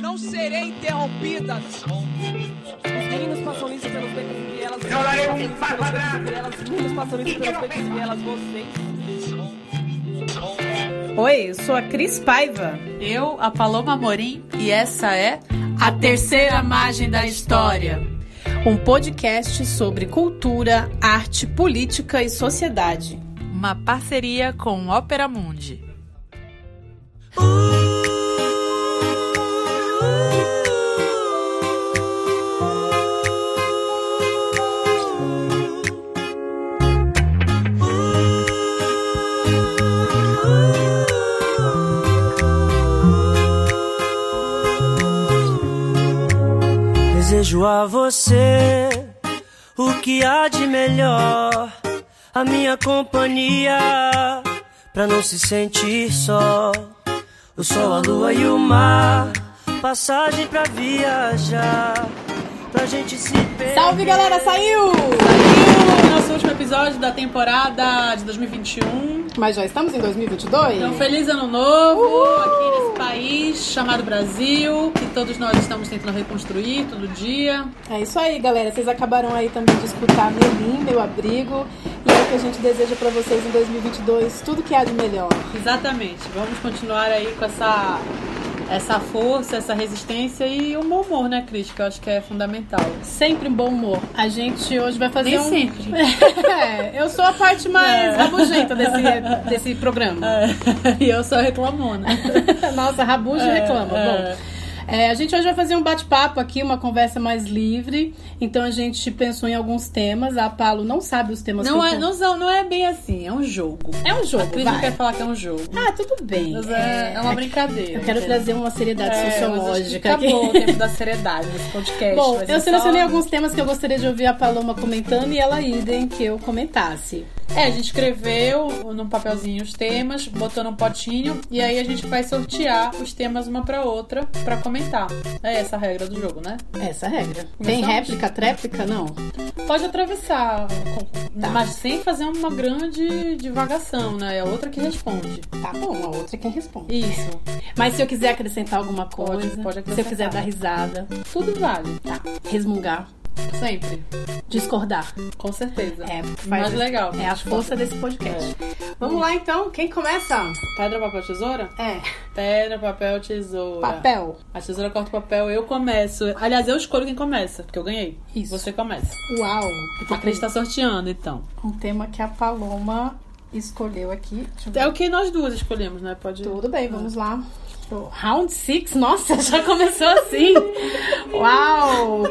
Não serei interrompida. Os meninos passam isso pelos becos e vielas. Os meninos passam isso pelos becos e vielas. Vocês. Oi, eu sou a Cris Paiva. Eu, a Paloma Morim, e essa é A Terceira Margem da História. Um podcast sobre cultura, arte, política e sociedade. Uma parceria com Ópera Mundi. Desejo a você o que há de melhor, a minha companhia, pra não se sentir só. O sol, a lua e o mar, passagem pra viajar, pra gente se perder. Salve galera, saiu! Saiu nosso último episódio da temporada de 2021. Mas já estamos em 2022? Então, feliz ano novo aqui nesse país chamado Brasil, que todos nós estamos tentando reconstruir todo dia. É isso aí, galera. Vocês acabaram aí também de escutar meu lim, meu abrigo. E é o que a gente deseja pra vocês em 2022, tudo que há de melhor. Exatamente. Vamos continuar aí com essa essa força, essa resistência e o bom humor, né, Cris? Que eu acho que é fundamental. Sempre um bom humor. A gente hoje vai fazer Nem um... sempre. é, eu sou a parte mais É. rabugenta desse, desse programa. e eu sou reclamona. Nossa, rabuja É, reclama. é. Bom, é, a gente hoje vai fazer um bate-papo aqui, uma conversa mais livre. Então a gente pensou em alguns temas. A Palo não sabe os temas Não que é, eu não, são- não é bem assim, é um jogo. É um jogo, A Cris não quer falar que é um jogo. Ah, tudo bem. Mas é, é uma brincadeira. Eu quero entendeu? trazer uma seriedade É, sociológica aqui. Acabou o tempo da seriedade desse podcast. Bom, eu selecionei só- alguns temas que eu gostaria de ouvir a Paloma comentando e ela idem que eu comentasse. É, a gente escreveu num papelzinho os temas, botou num potinho e aí a gente vai sortear os temas uma pra outra pra comentar. É essa a regra do jogo, né? Essa é a regra. Tem Começamos? réplica, tréplica? Não. Pode atravessar, mas sem fazer uma grande divagação, né? É a outra que responde. Tá bom, a outra é quem responde. Isso, Mas se eu quiser acrescentar alguma Pode- coisa, pode se eu acrescentar. quiser dar risada, tudo vale. tá. Resmungar, Sempre, discordar. com certeza. É, faz mais legal. É a força desse podcast. Vamos lá então, quem começa? Pedra, papel, tesoura? É, Pedra, papel, tesoura. papel. A tesoura corta o papel, eu começo. Aliás, eu escolho quem começa, porque eu ganhei. Isso. Você começa. Uau! A Cris tá sorteando, então. Um tema que a Paloma escolheu aqui. É o que nós duas escolhemos, né? Pode. Tudo bem, vamos lá. Round 6, nossa, já começou assim. Uau!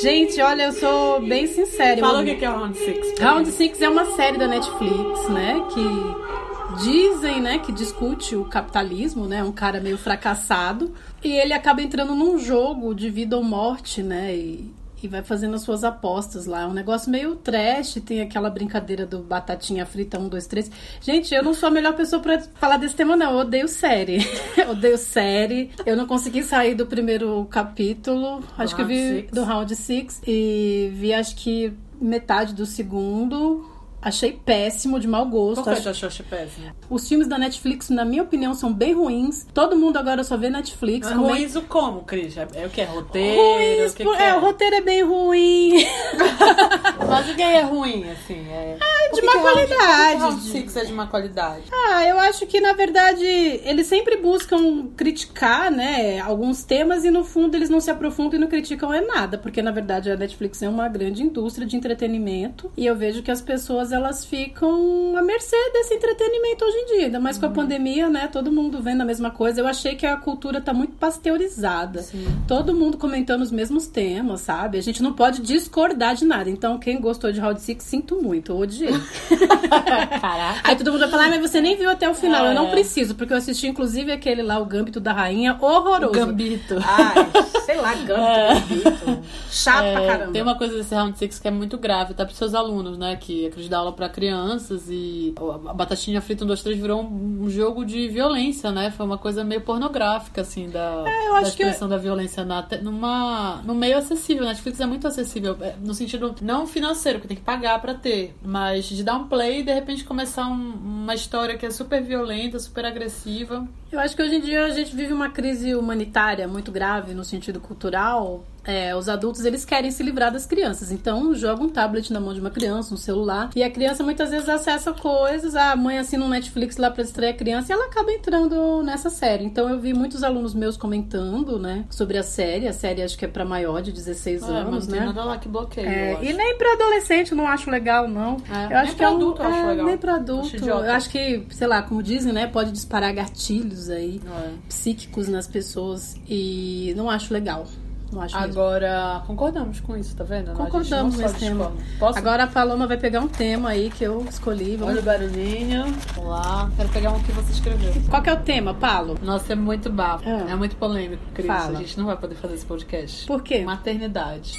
Gente, olha, eu sou bem sincera. Fala o que que é o Round Six. Round Six é uma série da Netflix, né? Que dizem, né, que discute o capitalismo, né? Um cara meio fracassado. E ele acaba entrando num jogo de vida ou morte, né? E, e vai fazendo as suas apostas lá. É um negócio meio trash, tem aquela brincadeira do batatinha frita 1, 2, 3. Gente, eu não sou a melhor pessoa pra falar desse tema, não. Eu odeio série. Eu odeio série. Eu não consegui sair do primeiro capítulo. acho que eu vi Six. do Round Six. E vi, acho que metade do segundo. Achei péssimo, de mau gosto. Qual foi a Acho- tua xoxa péssima? Os filmes da Netflix, na minha opinião, são bem ruins. Todo mundo agora só vê Netflix. Como é- Ruins o como, Cris? É, é o que? É roteiro? Ruins, o que por- que é, o roteiro é bem ruim. Mas o que é ruim, assim? É... de má qualidade. O Round Six é de má qualidade. Ah, eu acho que na verdade eles sempre buscam criticar, né, alguns temas e no fundo eles não se aprofundam e não criticam é nada, porque na verdade a Netflix é uma grande indústria de entretenimento e eu vejo que as pessoas elas ficam à mercê desse entretenimento hoje em dia, ainda mais com a pandemia, né, todo mundo vendo a mesma coisa. Eu achei que a cultura tá muito pasteurizada. Sim. Todo mundo comentando os mesmos temas, sabe? A gente não pode discordar de nada. Então, quem gostou de Round Six, sinto muito, eu odiei. Caraca. Aí todo mundo vai falar, "Ah, mas você nem viu até o final. É. Eu não preciso, porque eu assisti inclusive aquele lá, o Gâmbito da Rainha, horroroso. Gambito. Ai, sei lá, Gâmbito, Gambito. Chato pra É, caramba. Tem uma coisa desse Round Six que é muito grave, até pros seus alunos, né? Que a Cris dá aula pra crianças e a batatinha frita 1, 2, 3 virou um, jogo de violência, né? Foi uma coisa meio pornográfica, assim, da, É, eu da acho que- expressão da violência na, numa, no meio acessível. Netflix é muito acessível, é, no sentido não financeiro, que tem que pagar pra ter, mas de dar um play e de repente começar um- uma história que é super violenta, super agressiva. Eu acho que hoje em dia a gente vive uma crise humanitária muito grave no sentido cultural. É, os adultos eles querem se livrar das crianças, então joga um tablet na mão de uma criança, um celular, e a criança muitas vezes acessa coisas. A mãe assina um Netflix lá para distrair a criança e ela acaba entrando nessa série. Então eu vi muitos alunos meus comentando, né, sobre a série. A série acho que é para maior de 16 É, anos, mas não né? tem nada lá que bloqueia. É, e acho. nem pra adolescente não acho legal, não. É, eu acho que é adulto eu acho é, legal. Nem pra Acho adulto. idiota. Eu acho que, sei lá, como dizem, né? Pode disparar gatilhos aí É. psíquicos nas pessoas. E não acho legal. Não acho mesmo. Agora, concordamos com isso, tá vendo? Concordamos nesse tema. Agora a Paloma vai pegar um tema aí que eu escolhi. Vamos... Olha o barulhinho. Vamos lá. Quero pegar um que você escreveu. Qual que é o tema, Paulo? Nossa, é muito bafo. Ah. É muito polêmico, Cris. Fala. A gente não vai poder fazer esse podcast. Por quê? Maternidade.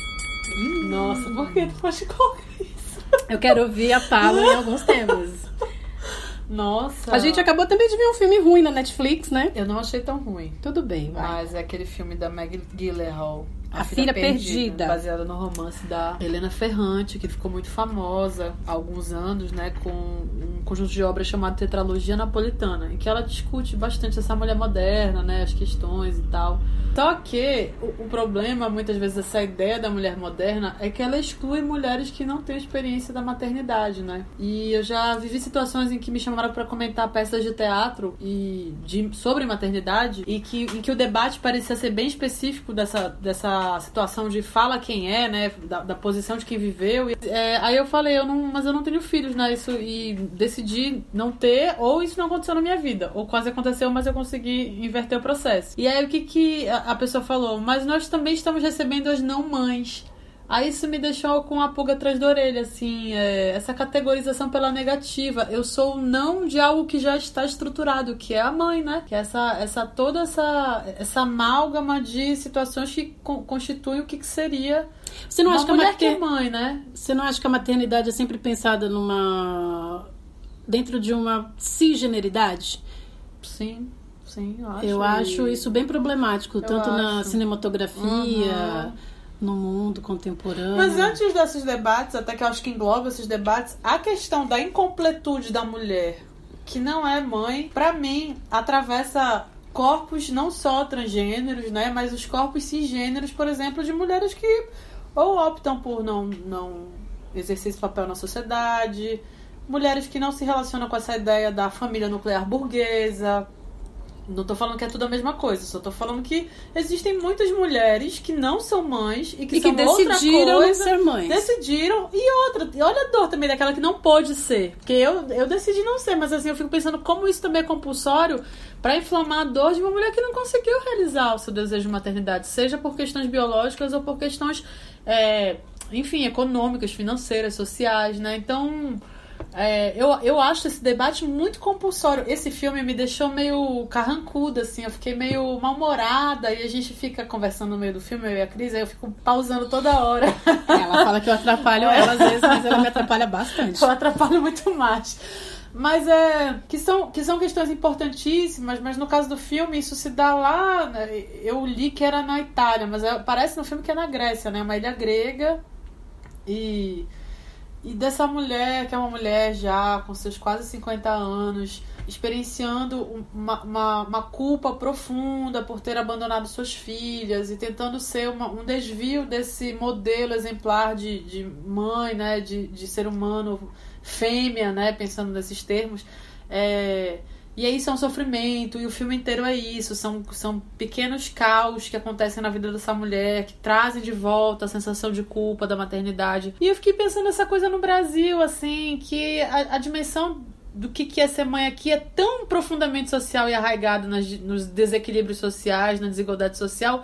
Nossa, por que tu pode colocar isso? Eu quero ouvir a Paulo em alguns temas. Nossa. A gente acabou também de ver um filme ruim na Netflix, né? Eu não achei tão ruim. Tudo bem, vai. Mas é aquele filme da Meg Gyllenhaal. A Filha Perdida. Baseada no romance da Helena Ferrante, que ficou muito famosa há alguns anos, né? Com um conjunto de obras chamado Tetralogia Napolitana, em que ela discute bastante essa mulher moderna, né? As questões e tal. Só que o, o problema, muitas vezes, dessa ideia da mulher moderna é que ela exclui mulheres que não têm experiência da maternidade, né? E eu já vivi situações em que me chamaram para comentar peças de teatro e de, sobre maternidade e que, em que o debate parecia ser bem específico dessa, dessa situação de fala quem é, né? Da, da posição de quem viveu. E, é, aí eu falei, eu não, mas eu não tenho filhos, né? Isso, e decidi não ter, ou isso não aconteceu na minha vida, ou quase aconteceu, mas eu consegui inverter o processo. E aí o que, que a, a pessoa falou? Mas nós também estamos recebendo as não mães. Aí isso me deixou com a pulga atrás da orelha, assim, é, essa categorização pela negativa. Eu sou não de algo que já está estruturado, que é a mãe, né? Que é essa, essa toda essa, essa amálgama de situações que con- constituem o que, que seria Você não uma acha que a mulher que é mater... mãe, né? Você não acha que a maternidade é sempre pensada numa. dentro de uma cisgeneridade? Sim, sim, eu acho. Eu acho isso bem problemático, tanto na acho. cinematografia, Uhum. No mundo contemporâneo. Mas antes desses debates, até que eu acho que engloba esses debates, a questão da incompletude da mulher que não é mãe, pra mim, atravessa corpos não só transgêneros, né, mas os corpos cisgêneros, por exemplo, de mulheres que ou optam por não, não exercer esse papel na sociedade, mulheres que não se relacionam com essa ideia da família nuclear burguesa, não tô falando que é tudo a mesma coisa, só tô falando que existem muitas mulheres que não são mães e que, e que decidiram coisa, ser mães. decidiram. E outra, e olha a dor também daquela que não pôde ser. Porque eu, eu decidi não ser, mas assim, eu fico pensando como isso também é compulsório pra inflamar a dor de uma mulher que não conseguiu realizar o seu desejo de maternidade, seja por questões biológicas ou por questões, é, enfim, econômicas, financeiras, sociais, né? Então. É, eu, eu acho esse debate muito compulsório. Esse filme me deixou meio carrancuda, assim. Eu fiquei meio mal-humorada e a gente fica conversando no meio do filme, eu e a Cris, aí eu fico pausando toda hora. Ela fala que eu atrapalho ela às vezes, mas ela me atrapalha bastante. eu atrapalho muito mais. Mas é. Que são, que são questões importantíssimas, mas no caso do filme, isso se dá lá. né, Eu li que era na Itália, mas é- parece no filme que é na Grécia, né? Uma ilha grega. E. E dessa mulher, que é uma mulher já com seus quase 50 anos, experienciando um- uma, uma, uma culpa profunda por ter abandonado suas filhas e tentando ser uma- um desvio desse modelo exemplar de, de mãe, né, de, de ser humano fêmea, né, pensando nesses termos. É, e aí isso é um sofrimento, e o filme inteiro é isso. São, são pequenos caos que acontecem na vida dessa mulher, que trazem de volta a sensação de culpa da maternidade. E eu fiquei pensando essa coisa no Brasil, assim, que a, a dimensão do que, que é ser mãe aqui é tão profundamente social e arraigado nas, nos desequilíbrios sociais, na desigualdade social,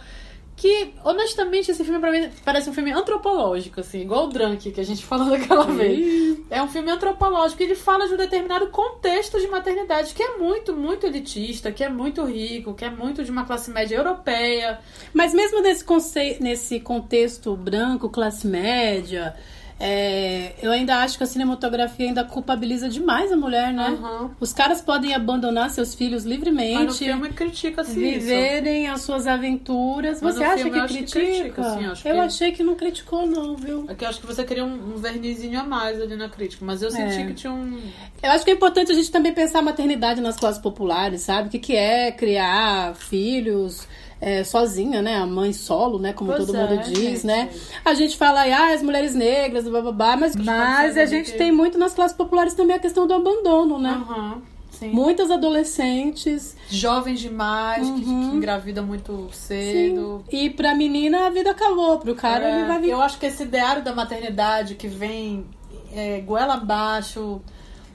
que, honestamente, esse filme pra mim parece um filme antropológico, assim, igual o Drunk que a gente falou daquela vez. É um filme antropológico. Ele fala de um determinado contexto de maternidade que é muito, muito elitista, que é muito rico, que é muito de uma classe média europeia. Mas mesmo nesse, conce... nesse contexto branco, classe média, É, eu ainda acho que a cinematografia ainda culpabiliza demais a mulher, né? Uhum. Os caras podem abandonar seus filhos livremente. Mas no filme critica-se isso. Viverem as suas aventuras. Mas Você acha que eu acho que critica? critica, sim, acho eu que- achei que não criticou, não, viu? É que eu acho que você queria um, um vernizinho a mais ali na crítica, mas eu senti É. que tinha um. Eu acho que é importante a gente também pensar a maternidade nas classes populares, sabe? O que, que é criar filhos é, sozinha, né? A mãe solo, né? Como Pois todo é, mundo diz, gente. né? A gente fala aí, ah, as mulheres negras, bababá, mas, mas a gente tem muito nas classes populares também a questão do abandono, né? Aham, sim. Muitas adolescentes. Jovens demais, que, que engravidam muito cedo. E pra menina a vida acabou, pro cara É, ele vai vir. Eu acho que esse ideário da maternidade que vem é, goela abaixo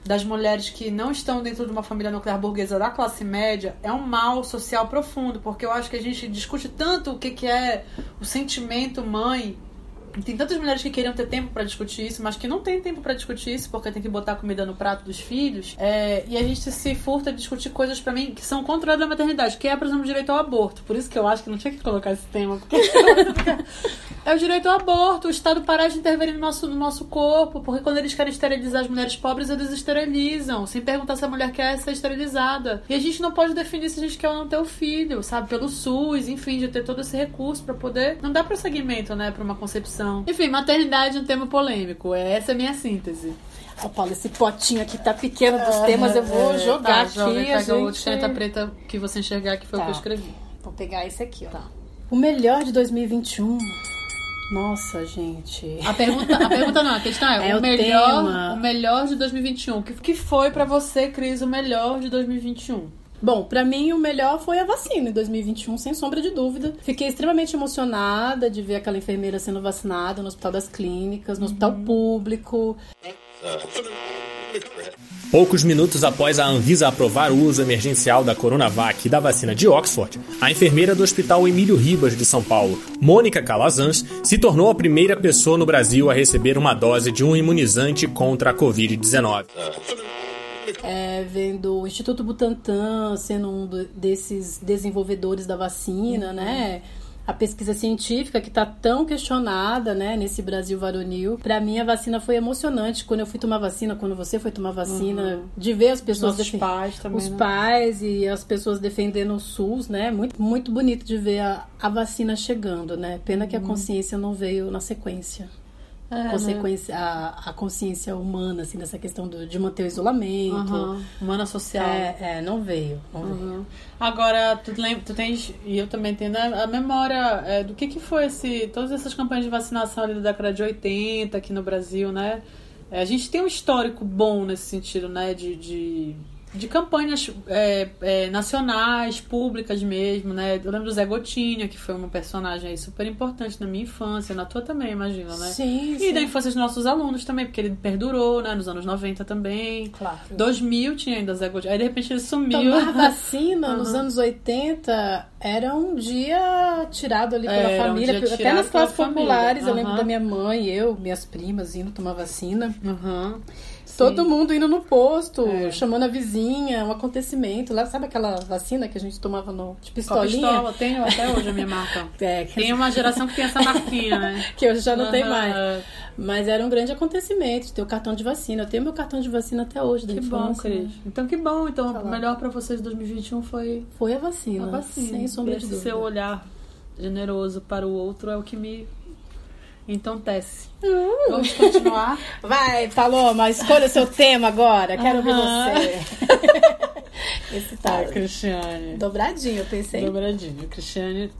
das mulheres que não estão dentro de uma família nuclear burguesa da classe média é um mal social profundo, porque eu acho que a gente discute tanto o que, que é o sentimento mãe. Tem tantas mulheres que queriam ter tempo pra discutir isso, mas que não tem tempo pra discutir isso porque tem que botar comida no prato dos filhos. É, e a gente se furta de discutir coisas pra mim que são contrárias à maternidade, que é, por exemplo, o direito ao aborto. Por isso que eu acho que não tinha que colocar esse tema, porque é o direito ao aborto, o Estado parar de interferir no nosso, no nosso corpo, porque quando eles querem esterilizar as mulheres pobres, eles esterilizam, sem perguntar se a mulher quer ser esterilizada. E a gente não pode definir se a gente quer ou não ter o filho, sabe? Pelo SUS, enfim, de ter todo esse recurso pra poder. Não dá prosseguimento, né, pra uma concepção. Enfim, maternidade é um tema polêmico, é- essa é a minha síntese. Ó, Paulo, esse potinho aqui tá pequeno dos temas, eu vou É, jogar tá, aqui. joga, a pega o de gente- caneta preta que você enxergar, que foi o Tá. que eu escrevi. Vou pegar esse aqui, ó. Tá. O melhor de 2021. Nossa, gente. A pergunta, a pergunta não, a questão é, É o, o melhor, tema. o melhor de 2021. O que, que foi pra você, Cris, o melhor de 2021? Bom, pra mim o melhor foi a vacina em 2021, sem sombra de dúvida. Fiquei extremamente emocionada de ver aquela enfermeira sendo vacinada no Hospital das Clínicas, no Hospital Público. Poucos minutos após a Anvisa aprovar o uso emergencial da Coronavac e da vacina de Oxford, a enfermeira do Hospital Emílio Ribas de São Paulo, Mônica Calazans, se tornou a primeira pessoa no Brasil a receber uma dose de um imunizante contra a Covid-19. É, vendo o Instituto Butantan sendo um do- desses desenvolvedores da vacina, né? A pesquisa científica que está tão questionada, né, nesse Brasil varonil. Pra mim, a vacina foi emocionante. Quando eu fui tomar vacina, quando você foi tomar vacina, de ver as pessoas Nossos defen- pais também, os né? pais e as pessoas defendendo o SUS, né? Muito, muito bonito de ver a, a vacina chegando, né? Pena que a consciência não veio na sequência. Uhum. É, né? consequência, a, a consciência humana, assim, nessa questão do- de manter o isolamento. Aham. Humana social. É, é, não veio. Não veio. Uhum. Agora, tu, lembra, tu tens, e eu também tenho né, a memória é, do que, que foi esse, todas essas campanhas de vacinação ali da década de 80 aqui no Brasil, né? É, a gente tem um histórico bom nesse sentido, né? De, de, de campanhas é, é, nacionais, públicas mesmo, né? Eu lembro do Zé Gotinha, que foi uma personagem aí super importante na minha infância, na tua também, imagino, né? Sim, E sim. da infância dos nossos alunos também, porque ele perdurou, né? Nos anos 90 também. Claro. 2000 tinha ainda Zé Gotinha. Aí de repente ele sumiu. Tomar vacina Uhum. nos anos 80 era um dia tirado ali pela É, um família. dia até nas classes populares, eu lembro da minha mãe, eu, minhas primas indo tomar vacina. Uhum. Todo mundo indo no posto, É. chamando a vizinha, um acontecimento. Lá, sabe aquela vacina que a gente tomava no, de Com pistolinha? pistola, tenho até hoje a minha marca. É, que, Tem uma geração que tem essa marquinha, né? que hoje já não tem Aham. mais. Mas era um grande acontecimento ter o cartão de vacina. Eu tenho meu cartão de vacina até hoje da Que bom, infância. Cris. Então que bom. Então Tá o melhor pra vocês de 2021 foi Foi a vacina, a vacina. sem sombra Esse de dúvida. seu olhar generoso para o outro é o que me entontece. Uh! Vamos continuar? Vai, Paloma, escolha o seu tema agora. Quero ouvir Aham. você. Esse tá Tá, Cristiane. dobradinho, eu pensei. Dobradinho. Cristiane.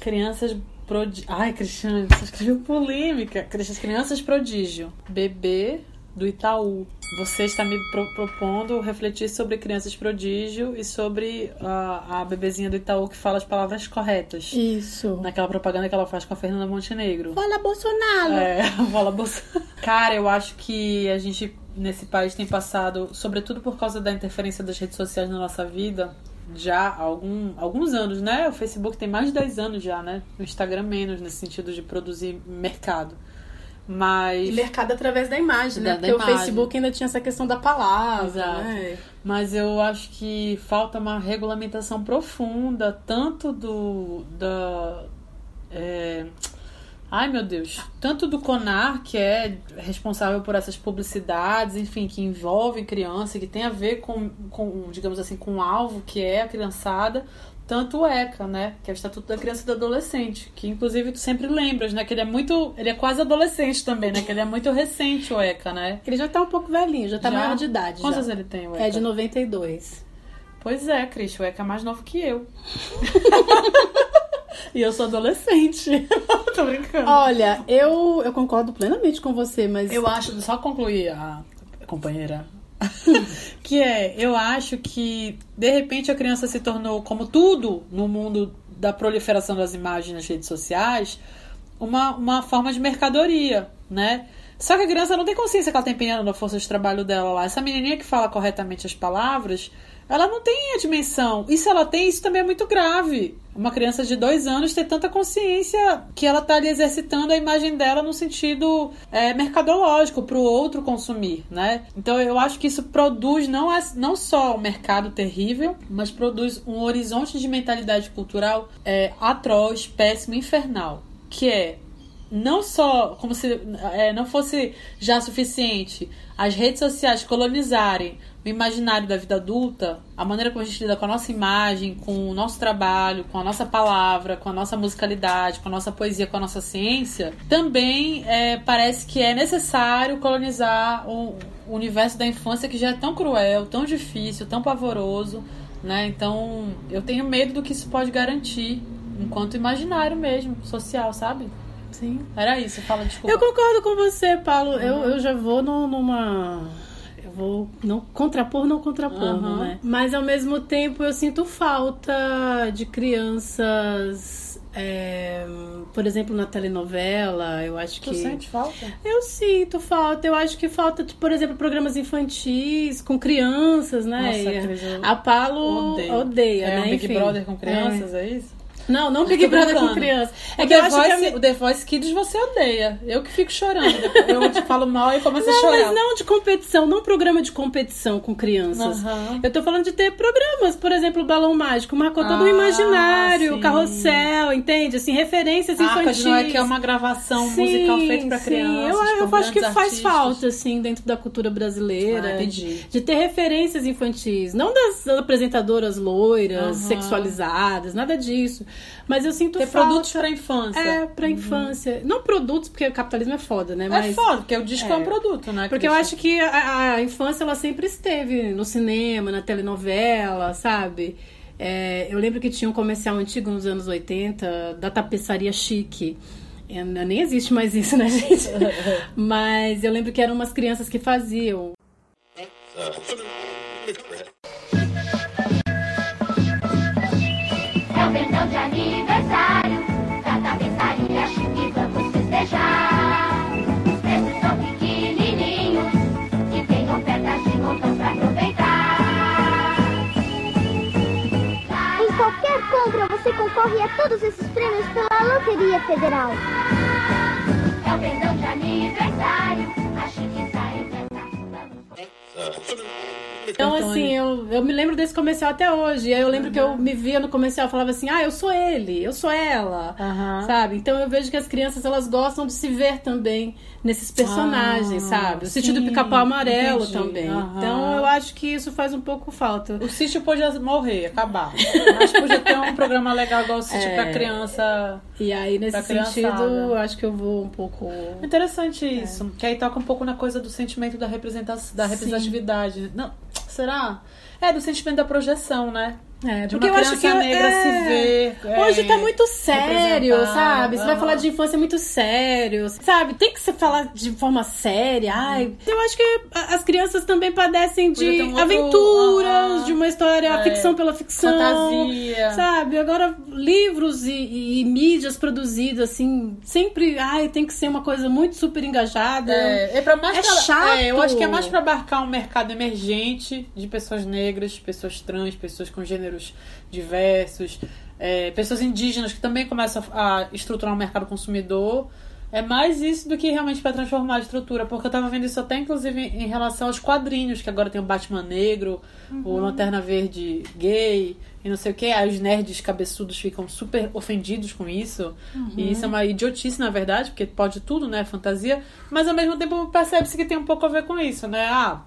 Crianças prodígio. Ai, Cristiane, você escreveu polêmica. Cri- Crianças prodígio. Bebê do Itaú. Você está me pro- propondo refletir sobre crianças prodígio e sobre a, a bebezinha do Itaú que fala as palavras corretas. Isso. Naquela propaganda que ela faz com a Fernanda Montenegro. Fala, Bolsonaro. É, fala bolsa. Cara, eu acho que a gente nesse país tem passado, sobretudo por causa da interferência das redes sociais na nossa vida, já há algum, alguns anos, né? O Facebook tem mais de 10 anos já, né? O Instagram menos, nesse sentido de produzir mercado. Mas. E mercado através da imagem, né? Da- da Porque imagem. o Facebook ainda tinha essa questão da palavra, Exato. né? Mas eu acho que falta uma regulamentação profunda, tanto do da, é, Ai, meu Deus. Tanto do Conar, que é responsável por essas publicidades, enfim, que envolvem criança, que tem a ver com, com digamos assim, com o alvo que é a criançada, tanto o ECA, né? Que é o Estatuto da Criança e do Adolescente, que inclusive tu sempre lembras, né? Que ele é muito. Ele é quase adolescente também, né? Que ele é muito recente, o ECA, né? Ele já tá um pouco velhinho, já tá Já? maior de idade. Quantos já. ele tem, o ECA? É de 92. Pois é, Cris, o ECA é mais novo que eu. e eu sou adolescente. Tô brincando. Olha, eu, eu concordo plenamente com você, mas. Eu acho, só concluir a companheira. que é, eu acho que de repente a criança se tornou, como tudo no mundo da proliferação das imagens nas redes sociais, uma, uma forma de mercadoria, né? Só que a criança não tem consciência que ela tá empenhando a força de trabalho dela lá. Essa menininha que fala corretamente as palavras, ela não tem a dimensão. E se ela tem, isso também é muito grave. Uma criança de dois anos ter tanta consciência que ela tá ali exercitando a imagem dela no sentido é, mercadológico para o outro consumir, né? Então eu acho que isso produz não, é, não só um mercado terrível, mas produz um horizonte de mentalidade cultural é, atroz, péssimo, infernal, que é não só como se é, não fosse já suficiente as redes sociais colonizarem o imaginário da vida adulta, a maneira como a gente lida com a nossa imagem, com o nosso trabalho, com a nossa palavra, com a nossa musicalidade, com a nossa poesia, com a nossa ciência, também é, parece que é necessário colonizar o, o universo da infância que já é tão cruel, tão difícil, tão pavoroso, né? Então eu tenho medo do que isso pode garantir enquanto imaginário mesmo, social, sabe? Sim. Era isso, fala desculpa. Eu concordo com você, Paulo. Eu, eu já vou no- numa. Eu vou não contrapor, não contrapor, Aham. né? Mas ao mesmo tempo eu sinto falta de crianças. é, por exemplo, na telenovela, eu acho Tu que. sente falta? Eu sinto falta. Eu acho que falta, de, por exemplo, programas infantis com crianças, né? Nossa, eu a Palo odeio. odeia, é né? um Big Enfim. Brother com crianças, é, isso? Não, não Big Brother com brincando. crianças. É o, que eu The acho que a mi- o The Voice Kids você odeia. Eu que fico chorando. Eu te falo mal e começo a Não, chorar. mas não de competição, não programa de competição com crianças. Aham. Eu tô falando de ter programas, por exemplo, o Balão Mágico, marcou todo o Ah, imaginário, sim. o carrossel, entende? Assim, referências A Arca infantis. de Noé, que é uma gravação musical feita pra sim. crianças. Eu, por eu acho que faz artistas. falta, assim, dentro da cultura brasileira. Ah, de, de ter referências infantis. Não das apresentadoras loiras, Aham. sexualizadas, nada disso. Mas eu sinto Ter falta. produtos pra infância. É, pra infância. Não produtos, porque o capitalismo é foda, né? É Mas... foda, porque o disco é, um É. produto, né? Porque eu acho que a, a infância ela sempre esteve no cinema, na telenovela, sabe? É, eu lembro que tinha um comercial antigo nos anos 80 da tapeçaria chique. É, nem existe mais isso, né, gente? Mas eu lembro que eram umas crianças que faziam. É o pendão de aniversário da tapeçaria chique vamos festejar. Esses são pequenininhos que tenham pedras de montão pra aproveitar. Em qualquer compra você concorre a todos esses prêmios pela Loteria Federal. É o pendão de aniversário, a chique sai Então, assim, eu, eu me lembro desse comercial até hoje. Aí eu lembro que eu me via no comercial e falava assim: ah, eu sou ele, eu sou ela. Aham. Sabe? Então eu vejo que as crianças elas gostam de se ver também nesses personagens, Ah, sabe? O sítio do sim, pica-pau amarelo entendi. também. Aham. Então eu acho que isso faz um pouco falta. O sítio podia morrer, acabar. Acho que podia ter um programa legal igual o sítio É. pra criança. E aí, nesse sentido, eu acho que eu vou um pouco. Interessante isso. Que aí toca um pouco na coisa do sentimento da, representação, da Sim. representatividade. Não, será? É, do sentimento da projeção, né? É, De porque uma eu acho que negra é, se ver, é, Hoje tá muito sério, sabe? Você vai falar de infância muito sério, sabe? Tem que se falar de forma séria. Ai, eu acho que as crianças também padecem de um outro- aventuras, de uma história, É. ficção pela ficção. Fantasia. Sabe? Agora, livros e, e- e mídias produzidas, assim, sempre, ai, tem que ser uma coisa muito super engajada. É, é pra mais É pra- chato. é, eu acho que é mais pra abarcar um mercado emergente de pessoas negras, pessoas trans, pessoas com gêneros diversos, é, pessoas indígenas que também começam a estruturar um mercado consumidor. É mais isso do que realmente pra transformar a estrutura, porque eu tava vendo isso até inclusive em relação aos quadrinhos, que agora tem o Batman negro, o Lanterna Verde gay e não sei o que. Aí os nerds cabeçudos ficam super ofendidos com isso. E isso é uma idiotice, na verdade, porque pode tudo, né? Fantasia. Mas ao mesmo tempo percebe-se que tem um pouco a ver com isso, né? Ah,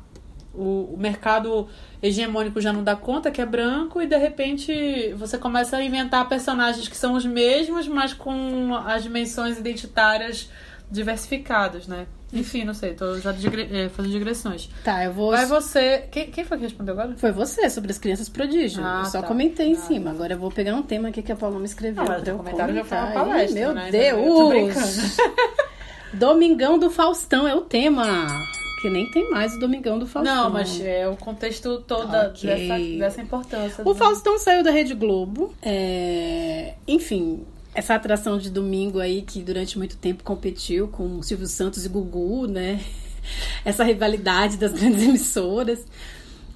o, o mercado hegemônico já não dá conta que é branco e de repente você começa a inventar personagens que são os mesmos, mas com as dimensões identitárias diversificadas, né? Enfim, não sei, tô já digre- eh, fazendo digressões. Tá, eu vou. Vai você. Quem, quem foi que respondeu agora? Foi você, sobre as crianças prodígio. Ah, eu só tá. comentei em Ah, cima. Agora eu vou pegar um tema aqui que a Paloma escreveu. O eu comentário já foi uma palestra, Meu né? Deus! Domingão do Faustão é o tema. Que nem tem mais o Domingão do Faustão. Não, mas é o contexto todo Ok. dessa, dessa importância. O do- Faustão saiu da Rede Globo. é, Enfim, essa atração de domingo aí que durante muito tempo competiu com Silvio Santos e Gugu, né? Essa rivalidade das grandes emissoras.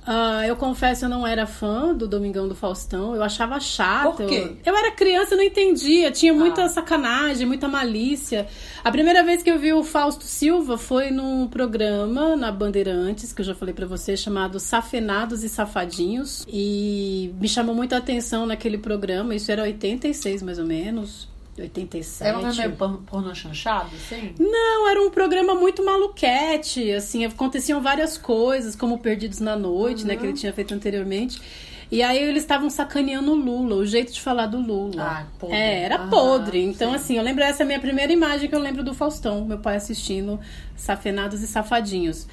Ah, eu confesso, eu não era fã do Domingão do Faustão. Eu achava chato. Por quê? Eu, eu era criança, eu não entendia. Tinha muita Ah. sacanagem, muita malícia. A primeira vez que eu vi o Fausto Silva foi num programa na Bandeirantes, que eu já falei pra você, chamado Safenados e Safadinhos. E me chamou muita atenção naquele programa. Isso era 86, mais ou menos. 87. É um meio por- pornô chanchado, assim? Não, era um programa muito maluquete, assim, aconteciam várias coisas, como Perdidos na Noite, né, que ele tinha feito anteriormente. E aí eles estavam sacaneando o Lula, o jeito de falar do Lula. Ah, podre. É, era podre. Então, sim. assim, eu lembro, essa é a minha primeira imagem que eu lembro do Faustão, meu pai assistindo Safenados e Safadinhos.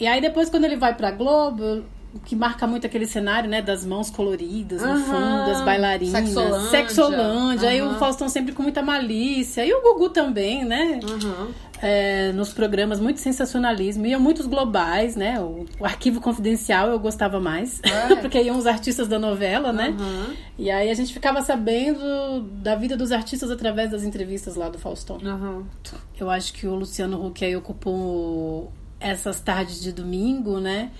E aí depois, quando ele vai pra Globo, que marca muito aquele cenário, né, das mãos coloridas no fundo, as bailarinas. Sexolândia. Sexolândia. Aí o. Faustão sempre com muita malícia. E o Gugu também, né? Uhum. é, nos programas, muito sensacionalismo. Iam muitos globais, né? O, o arquivo confidencial eu gostava mais. É. porque iam os artistas da novela, né? Uhum. E aí a gente ficava sabendo da vida dos artistas através das entrevistas lá do Faustão. Uhum. Eu acho que o Luciano Huck aí ocupou essas tardes de domingo, né?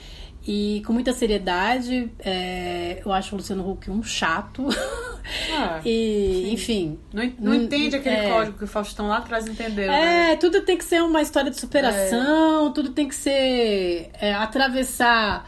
E com muita seriedade, é, eu acho o Luciano Huck um chato. Ah, e, enfim. não, não entende aquele é. código que o Faustão lá atrás entendeu, né? É, tudo tem que ser uma história de superação, tudo tem que ser é, atravessar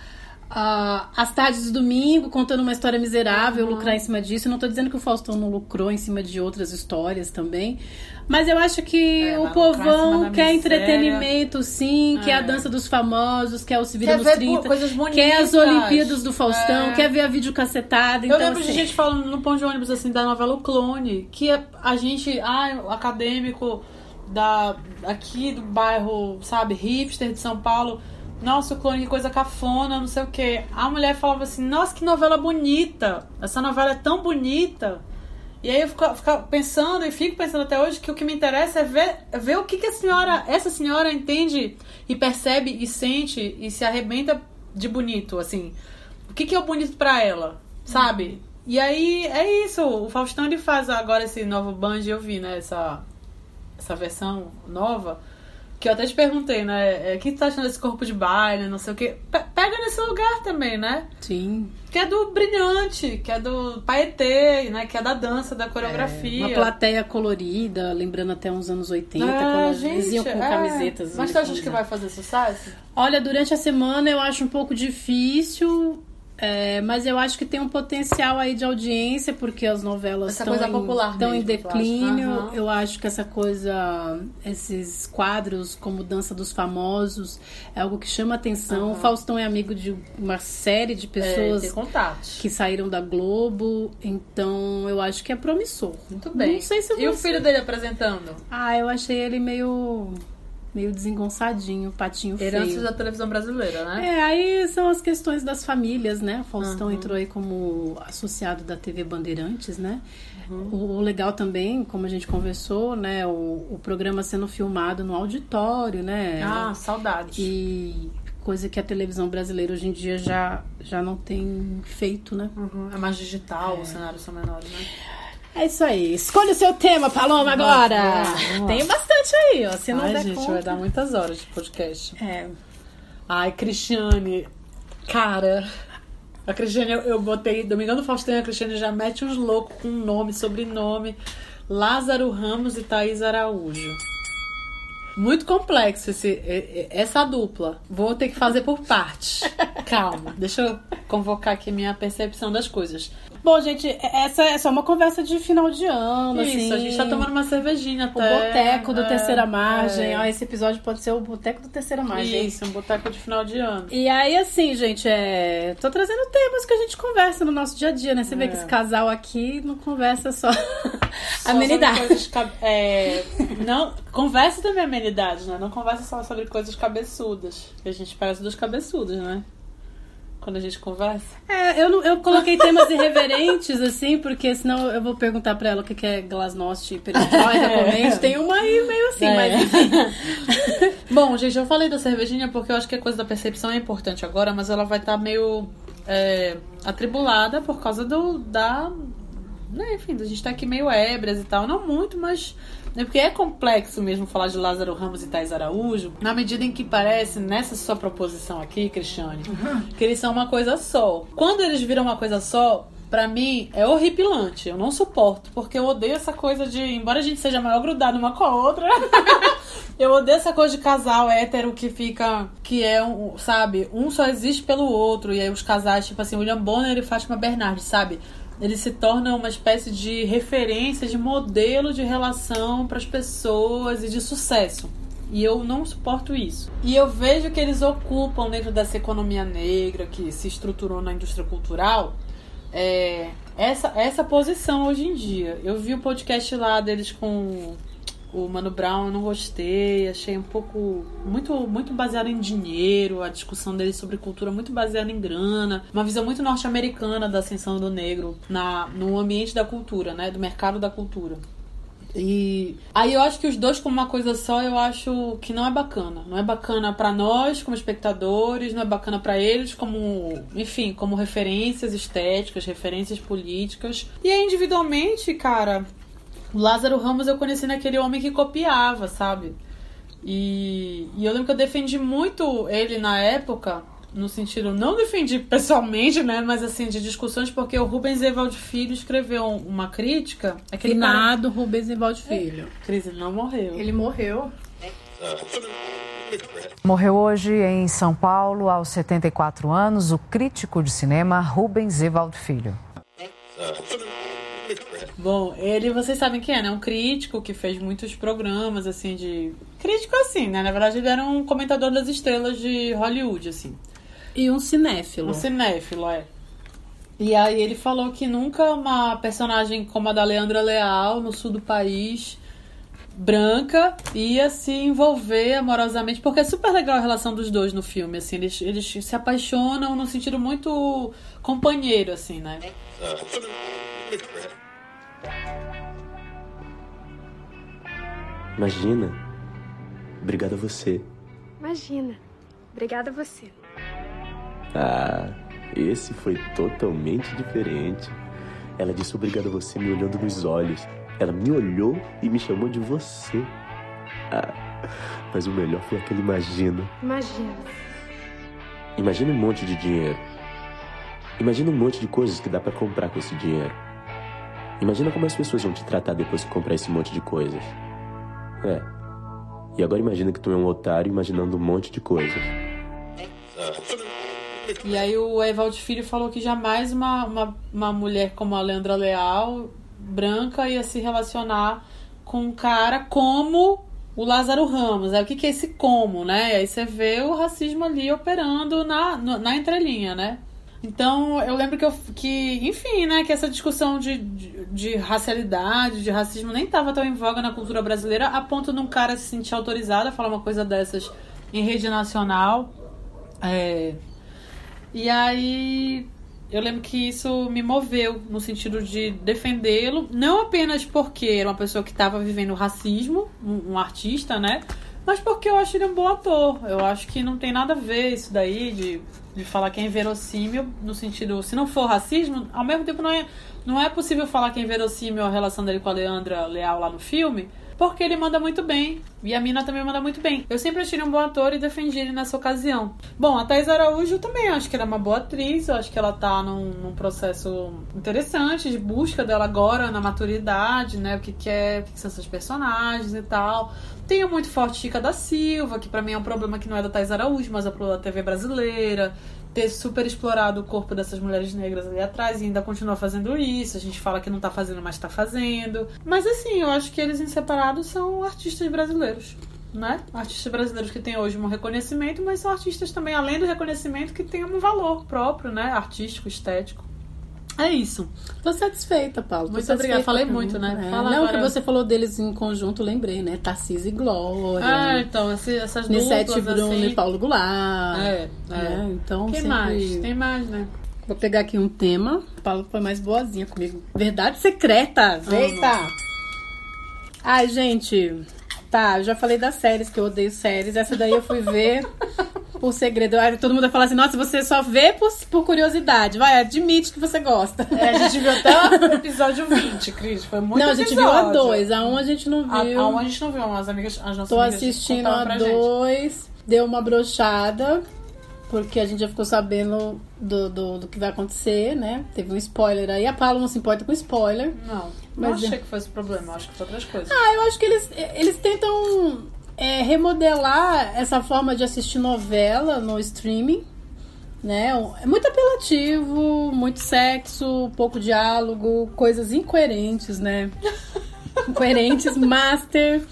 ah, as tardes do domingo contando uma história miserável, Uhum. lucrar em cima disso. Eu não tô dizendo que o Faustão não lucrou em cima de outras histórias também. Mas eu acho que É, o povão quer miséria. entretenimento, sim, quer a É. dança dos famosos, quer o Se Vira Quer nos ver 30, coisas bonitas. quer as Olimpíadas do Faustão, É. quer ver a videocacetada. Eu Então, lembro de assim, gente falando no ponto de ônibus assim da novela O Clone, que a- a gente, ah, o acadêmico da aqui do bairro, sabe, hipster de São Paulo, nossa, o clone que coisa cafona, não sei o quê. A mulher falava assim, nossa, que novela bonita. Essa novela é tão bonita. E aí eu fico, fico pensando e fico pensando até hoje que o que me interessa é ver, é ver o que, que a senhora, essa senhora entende e percebe e sente e se arrebenta de bonito, assim. O que, que é o bonito pra ela, sabe? E aí é isso. O Faustão ele faz agora esse novo Band, eu vi, né? Essa, essa versão nova. Que eu até te perguntei, né? é, O que tu tá achando desse corpo de baile, não sei o quê. Pe- Pega nesse lugar também, né? sim. Que é do brilhante, que é do paetê, né? Que é da dança, da coreografia. Uma plateia colorida, lembrando até uns anos 80, É, quando gente, eles iam com é. camisetas. Mas tu achas que né? vai fazer sucesso? Olha, durante a semana eu acho um pouco difícil, é, mas eu acho que tem um potencial aí de audiência, porque as novelas estão em, estão em mesmo, tu acha? declínio. Aham. Eu acho que essa coisa, esses quadros como Dança dos Famosos, é algo que chama atenção. O Faustão é amigo de uma série de pessoas é, ter contatos. que saíram da Globo, então eu acho que é promissor. Muito bem. Não sei se eu E o filho dele apresentando? Ah, eu achei ele meio meio desengonçadinho, patinho Heranças feio. da televisão brasileira, né? É, aí são as questões das famílias, né? Faustão Uhum. entrou aí como associado da TV Bandeirantes, né? Uhum. O, o legal também, como a gente conversou, né? O, o programa sendo filmado no auditório, né? Ah, saudade. E coisa que a televisão brasileira hoje em dia já, já não tem feito, né? Uhum, É mais digital, os cenários são menores, né? É isso aí. Escolha o seu tema, Paloma, agora! lá. Tem bastante aí, ó. Se não Ai, der gente, conta... vai dar muitas horas de podcast. É, Ai, Cristiane. Cara, a Cristiane, eu, eu botei Domingão do Faustão a Cristiane já mete uns loucos com nome, sobrenome. Lázaro Ramos e Thaís Araújo. Muito complexo esse, essa dupla. Vou ter que fazer por partes. Calma, deixa eu convocar aqui minha percepção das coisas. Bom, gente, essa é só uma conversa de final de ano, Isso, assim. a gente tá tomando uma cervejinha O até. boteco do é, Terceira Margem. é. Ó, esse episódio pode ser o boteco do Terceira Margem. Isso, um boteco de final de ano. E aí, assim, gente, é... tô trazendo temas que a gente conversa no nosso dia a dia, né? Você vê que esse casal aqui não conversa só Só amenidade. coisas é, não, conversa também né? Não conversa só sobre coisas cabeçudas. A gente parece dois cabeçudos, né? Quando a gente conversa. É, eu, não- eu coloquei temas irreverentes, assim, porque senão eu vou perguntar pra ela o que que é glasnost e peritrói, realmente. Tem uma aí meio assim, É. mas enfim. Bom, gente, eu falei da cervejinha porque eu acho que a coisa da percepção é importante agora, mas ela vai estar meio é, atribulada por causa do da. Né, enfim, da gente tá aqui meio ébrias e tal. Não muito, mas. É porque é complexo mesmo falar de Lázaro Ramos e Thais Araújo, na medida em que parece, nessa sua proposição aqui, Cristiane, que eles são uma coisa só. Quando eles viram uma coisa só, Pra mim, é horripilante. Eu não suporto, porque eu odeio essa coisa de. Embora a gente seja maior grudado uma com a outra, eu odeio essa coisa de casal hétero que fica. Que é um. Sabe? Um só existe pelo outro. E aí os casais, tipo assim, William Bonner e Fátima Bernardes, sabe? Eles se tornam uma espécie de referência, de modelo de relação pras pessoas e de sucesso. E eu não suporto isso. E eu vejo que eles ocupam dentro dessa economia negra que se estruturou na indústria cultural é, essa, essa posição hoje em dia. Eu vi o podcast lá deles com o Mano Brown, eu não gostei, achei um pouco muito muito baseado em dinheiro, a discussão deles sobre cultura muito baseada em grana, uma visão muito norte-americana da ascensão do negro na no ambiente da cultura, né, do mercado da cultura. E aí eu acho que os dois como uma coisa só, eu acho que não é bacana. Não é bacana pra nós como espectadores, não é bacana pra eles como, enfim, como referências estéticas, referências políticas. E aí individualmente, cara, o Lázaro Ramos eu conheci naquele homem que copiava, sabe? E, e eu lembro que eu defendi muito ele na época, no sentido, não defendi pessoalmente, né? Mas assim, de discussões, porque o Rubens Evald Filho escreveu uma crítica. Aquele cara- Finado Rubens Evaldo Filho. Cris, ele não morreu. Ele morreu. Morreu hoje em São Paulo, aos 74 anos, o crítico de cinema Rubens Evald Filho. Bom, ele, vocês sabem quem é, né? Um crítico que fez muitos programas, assim, de. Crítico assim, né? Na verdade, ele era um comentador das estrelas de Hollywood, assim. E um cinéfilo. Um cinéfilo, é. E aí ele falou que nunca uma personagem como a da Leandra Leal, no sul do país, branca, ia se envolver amorosamente, porque é super legal a relação dos dois no filme, assim, eles, eles se apaixonam no sentido muito companheiro, assim, né? Imagina. Obrigado a você. Imagina. Obrigada a você. Ah, esse foi totalmente diferente. Ela disse obrigado a você me olhando nos olhos. Ela me olhou e me chamou de você. Ah, mas o melhor foi aquele imagina. Imagina. Imagina um monte de dinheiro. Imagina um monte de coisas que dá pra comprar com esse dinheiro. Imagina como as pessoas vão te tratar depois que comprar esse monte de coisas. É. E agora imagina que tu é um otário imaginando um monte de coisas. E aí o Evald Filho falou que jamais uma, uma, uma mulher como a Leandra Leal, branca, ia se relacionar com um cara como o Lázaro Ramos. Aí o que, que é esse como, né? Aí você vê o racismo ali operando na, na entrelinha, né? Então, eu lembro que, eu, que enfim, né, que essa discussão de, de, de racialidade, de racismo, nem estava tão em voga na cultura brasileira, a ponto de um cara se sentir autorizado a falar uma coisa dessas em rede nacional. É, e aí eu lembro que isso me moveu no sentido de defendê-lo, não apenas porque era uma pessoa que estava vivendo racismo, um, um artista, né? Mas porque eu acho ele um bom ator. Eu acho que não tem nada a ver isso daí de, de falar que é inverossímil, no sentido, se não for racismo, ao mesmo tempo não é, não é possível falar que é inverossímil a relação dele com a Leandra Leal lá no filme, porque ele manda muito bem. E a Mina também manda muito bem. Eu sempre achei ele um bom ator e defendi ele nessa ocasião. Bom, a Thais Araújo também acho que ela é uma boa atriz. Eu acho que ela tá num, num processo interessante de busca dela agora na maturidade, né? O que, que é, o que, são esses personagens e tal. Tenho muito forte Chica da Silva, que pra mim é um problema que não é da Thais Araújo, mas é problema da TV brasileira ter super explorado o corpo dessas mulheres negras ali atrás e ainda continua fazendo isso. A gente fala que não tá fazendo, mas tá fazendo. Mas assim, eu acho que eles em separado são artistas brasileiros. Né? Artistas brasileiros que têm hoje um reconhecimento, mas são artistas também, além do reconhecimento, que têm um valor próprio, né? Artístico, estético. É isso. Tô satisfeita, Paulo. Tô Muito satisfeita obrigada. Falei muito, né? É. Fala Não, agora. que você falou deles em conjunto, lembrei, né? Tarcísio e Glória. Ah, então, esse- essas Nissete duplas, Bruno assim. e Paulo Goulart. É, é. né? Então, Quem sempre... mais? Tem mais, né? Vou pegar aqui um tema. Paulo foi mais boazinha comigo. Verdade secreta. Eita! Ai, gente. Tá, eu já falei das séries, que eu odeio séries. Essa daí eu fui ver por segredo. Aí todo mundo vai falar assim, nossa, você só vê por, por curiosidade. Vai, admite que você gosta. É, a gente viu até o episódio 20, Cris. Foi muito Não, a gente viu a episódio. dois. A um a gente não viu. a um a gente não viu, as amigas, as nossas Tô amigas assistindo a pra gente. dois. Deu uma brochada. Porque a gente já ficou sabendo do, do, do que vai acontecer, né? Teve um spoiler aí. A Paula não se importa com spoiler. Não, Mas não achei é- que fosse problema, acho que foi outras coisas. Ah, eu acho que eles, eles tentam é, remodelar essa forma de assistir novela no streaming. Né? É muito apelativo, muito sexo, pouco diálogo, coisas incoerentes, né? incoerentes, master.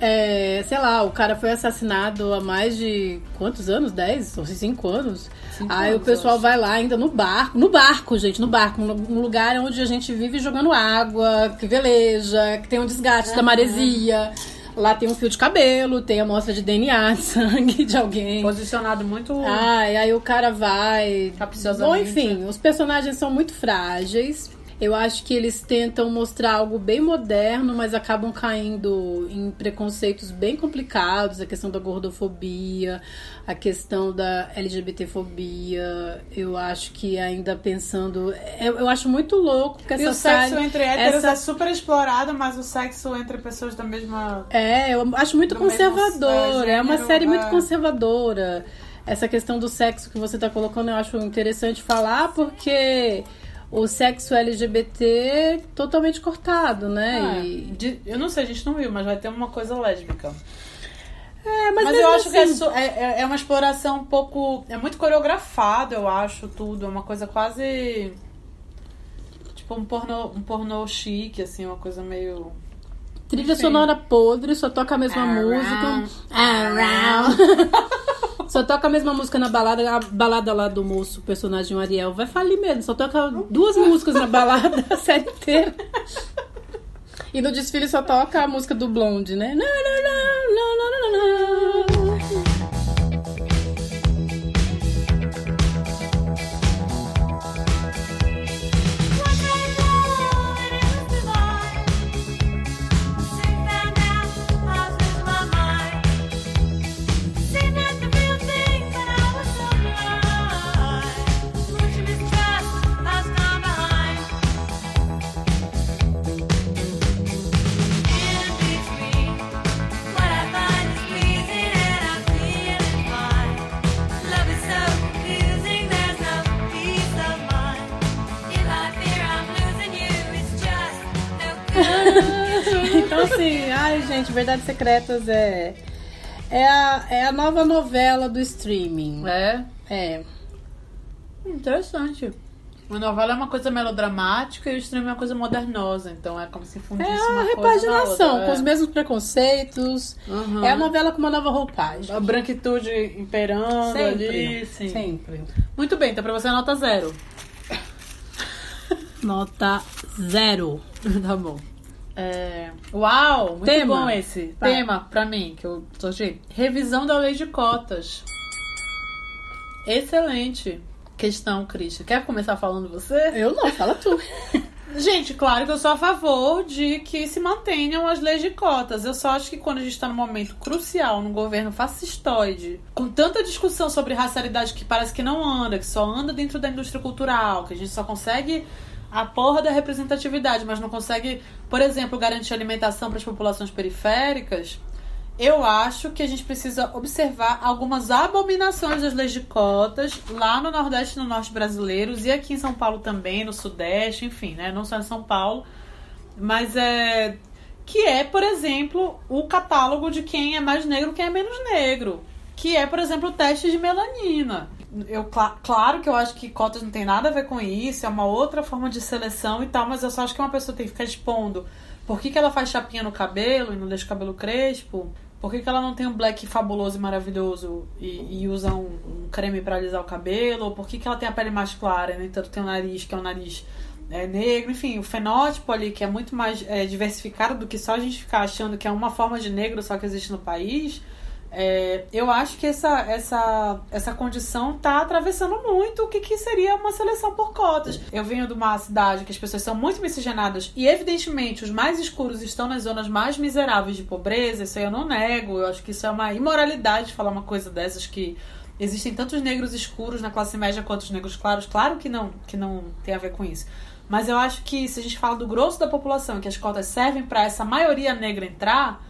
É, sei lá, o cara foi assassinado há mais de quantos anos? 10 ou 5 anos? Aí anos, o pessoal vai lá ainda no barco, no barco, gente, no barco, um lugar onde a gente vive jogando água, que veleja, que tem um desgaste da maresia. Lá tem um fio de cabelo, tem amostra de DNA, de sangue de alguém. Posicionado muito. Ah, e aí o cara vai. Capciosamente. Bom, enfim, os personagens são muito frágeis. Eu acho que eles tentam mostrar algo bem moderno, mas acabam caindo em preconceitos bem complicados, a questão da gordofobia, a questão da LGBTfobia. Eu acho que ainda pensando. Eu, eu acho muito louco que essa E o sexo série- entre héteros essa- é super explorado, mas o sexo entre pessoas da mesma. é, eu acho muito do mesmo, é, É uma série muito é. conservadora. Essa questão do sexo que você tá colocando, eu acho interessante falar, porque o sexo LGBT totalmente cortado, né? É, E- de- eu não sei, a gente não viu, mas vai ter uma coisa lésbica. É, mas, Mas, eu acho que é, assim- su- é, é- é uma exploração um pouco. É muito coreografado, eu acho, tudo. É uma coisa quase. Tipo um pornô, um pornô chique, assim, uma coisa meio. Trilha Enfim. sonora podre, só toca a mesma Around. música. Around. só toca a mesma música na balada. A balada lá do moço, personagem Ariel, vai falir mesmo. Só toca duas músicas na balada a série inteira. E no desfile só toca a música do Blonde, né? Não, não, não, não, não, não, não. Assim, ai, gente, Verdades Secretas é. É a, é a nova novela do streaming. É. É. Interessante. A novela é uma coisa melodramática e o stream é uma coisa modernosa. Então é como se fundisse É uma repaginação, outra, com é. os mesmos preconceitos. Uhum. É a novela com uma nova roupagem. A branquitude imperando Sempre, ali. Sim. sempre. Muito bem, então pra você é nota zero. Nota zero. tá bom. É, Uau, muito Tema. bom esse. Vai. Tema pra mim, que eu sorteei. Revisão da lei de cotas. Excelente questão, Christian. Quer começar falando você? Eu não, fala tu. Gente, claro que eu sou a favor de que se mantenham as leis de cotas. Eu só acho que quando a gente está num momento crucial, num governo fascistoide, com tanta discussão sobre racialidade que parece que não anda, que só anda dentro da indústria cultural, que a gente só consegue a porra da representatividade, mas não consegue, por exemplo, garantir alimentação para as populações periféricas, eu acho que a gente precisa observar algumas abominações das leis de cotas lá no Nordeste e no Norte brasileiros e aqui em São Paulo também, no Sudeste, enfim, né? Não só em São Paulo, mas é que é, por exemplo, o catálogo de quem é mais negro, quem é menos negro, que é, por exemplo, o teste de melanina. Eu, cl claro que eu acho que cotas não tem nada a ver com isso, é uma outra forma de seleção e tal, mas eu só acho que uma pessoa tem que ficar expondo por que, que ela faz chapinha no cabelo e não deixa o cabelo crespo, por que, que ela não tem um black fabuloso e maravilhoso e, e usa um, um, creme para alisar o cabelo, ou por que, que ela tem a pele mais clara, no entanto tem o nariz, que é um nariz é, negro, enfim, o fenótipo ali que é muito mais é, diversificado do que só a gente ficar achando que é uma forma de negro só que existe no país é, eu acho que essa, essa, essa condição está atravessando muito o que, que seria uma seleção por cotas. Eu venho de uma cidade que as pessoas são muito miscigenadas e, evidentemente, os mais escuros estão nas zonas mais miseráveis de pobreza. Isso aí eu não nego. Eu acho que isso é uma imoralidade falar uma coisa dessas que existem tantos negros escuros na classe média quanto os negros claros. Claro que não, que não tem a ver com isso. Mas eu acho que se a gente fala do grosso da população, que as cotas servem para essa maioria negra entrar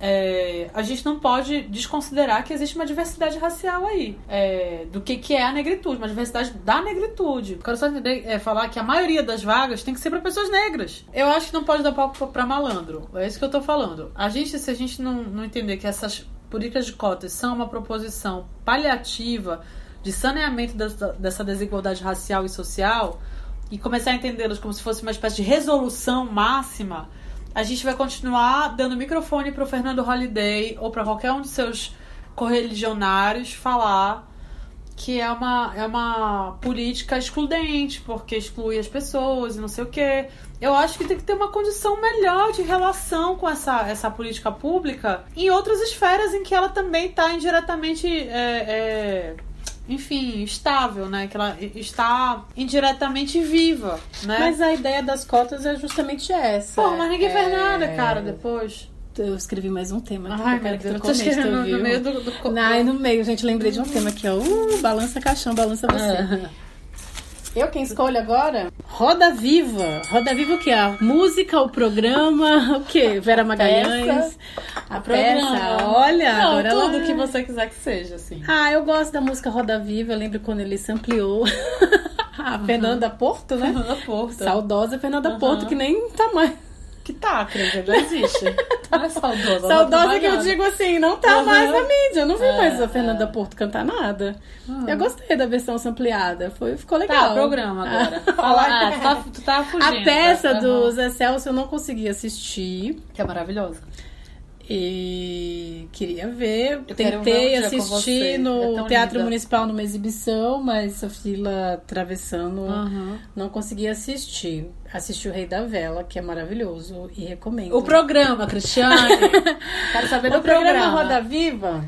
é, a gente não pode desconsiderar que existe uma diversidade racial aí. É, do que, que é a negritude, uma diversidade da negritude. Quero só entender, é, falar que a maioria das vagas tem que ser para pessoas negras. Eu acho que não pode dar palco para malandro. É isso que eu tô falando. A gente, se a gente não, não entender que essas políticas de cotas são uma proposição paliativa de saneamento dessa, dessa desigualdade racial e social e começar a entendê-las como se fosse uma espécie de resolução máxima a gente vai continuar dando microfone pro Fernando Holliday ou para qualquer um de seus correligionários falar que é uma, é uma política excludente, porque exclui as pessoas e não sei o quê. Eu acho que tem que ter uma condição melhor de relação com essa, essa política pública em outras esferas em que ela também está indiretamente é, é, enfim, estável, né? Que ela está indiretamente viva, né? Mas a ideia das cotas é justamente essa. Pô, mas ninguém é... fez nada, cara, depois. Eu escrevi mais um tema Ai, que eu quero que tu comente, tu no, no meio do, do... Não, no meio, gente, lembrei de um tema aqui, ó. Uh, balança caixão, balança você. Eu quem escolho agora? Roda Viva. Roda Viva o que? A música, o programa, o que? Vera Magalhães. A, peça. Olha, Não, agora tudo ela... que você quiser que seja, assim. Ah, eu gosto da música Roda Viva. Eu lembro quando ele se ampliou. a Fernanda Porto, né? Fernanda Porto. Saudosa Fernanda uhum. Porto, que nem tá mais que tá, Cris, já existe. Não é saudosa. Saudosa tá que eu digo assim, não tá uhum. mais na mídia. Eu não vi é, mais a Fernanda é. Porto cantar nada. Uhum. Eu gostei da versão ampliada. Foi, ficou legal. Tá, programa agora. Fala, ah, tu, tá, tu tá fugindo. A peça uhum. do Zé Celso eu não consegui assistir. Que é maravilhosa. E queria ver. Eu Tentei assistir no é Teatro linda. Municipal numa exibição, mas a fila atravessando uhum. não consegui assistir. Assisti o Rei da Vela, que é maravilhoso e recomendo. O programa, Cristiane. Quero saber do o programa. programa Roda Viva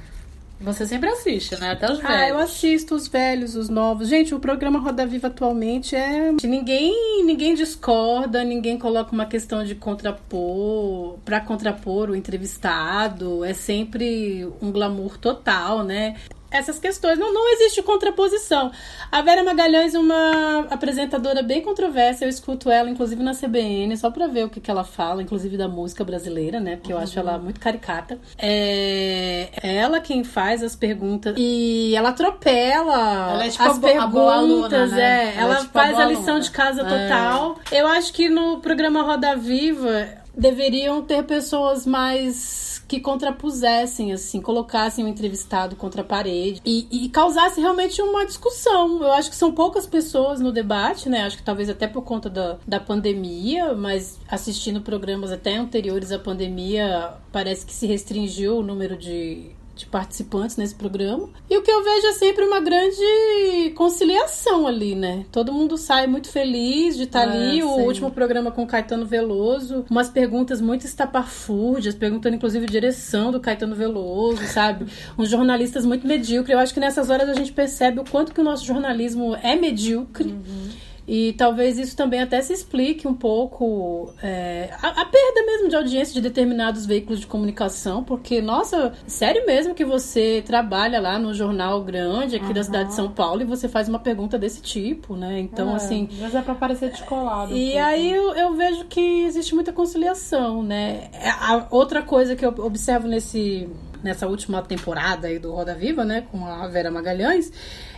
você sempre assiste, né? Até os velhos. Ah, eu assisto os velhos, os novos. Gente, o programa Roda Viva atualmente é. Ninguém, ninguém discorda, ninguém coloca uma questão de contrapor, para contrapor o entrevistado. É sempre um glamour total, né? Essas questões. Não, não existe contraposição. A Vera Magalhães é uma apresentadora bem controversa. Eu escuto ela, inclusive, na CBN, só pra ver o que, que ela fala, inclusive da música brasileira, né? Porque eu acho ela muito caricata. É, é ela quem faz as perguntas e ela atropela ela é tipo as a perguntas. A aluna, né? é. Ela, ela é tipo faz a, a lição de casa é. total. Eu acho que no programa Roda Viva deveriam ter pessoas mais que contrapusessem, assim, colocassem o entrevistado contra a parede e, e causasse realmente uma discussão. Eu acho que são poucas pessoas no debate, né? Acho que talvez até por conta da, da pandemia, mas assistindo programas até anteriores à pandemia, parece que se restringiu o número de de participantes nesse programa. E o que eu vejo é sempre uma grande conciliação ali, né? Todo mundo sai muito feliz de estar tá ali. Sim. O último programa com o Caetano Veloso, umas perguntas muito estapafúrdias, perguntando inclusive direção do Caetano Veloso, sabe? Uns jornalistas muito medíocres. Eu acho que nessas horas a gente percebe o quanto que o nosso jornalismo é medíocre. Uhum E talvez isso também até se explique um pouco é, a, a, perda mesmo de audiência de determinados veículos de comunicação, porque, nossa, sério mesmo que você trabalha lá no jornal grande aqui uhum. da cidade de São Paulo e você faz uma pergunta desse tipo, né? Então, é, assim. Mas é pra parecer descolado. E aí eu, eu, vejo que existe muita conciliação, né? É, a outra coisa que eu observo nesse nessa última temporada aí do Roda Viva, né, com a Vera Magalhães,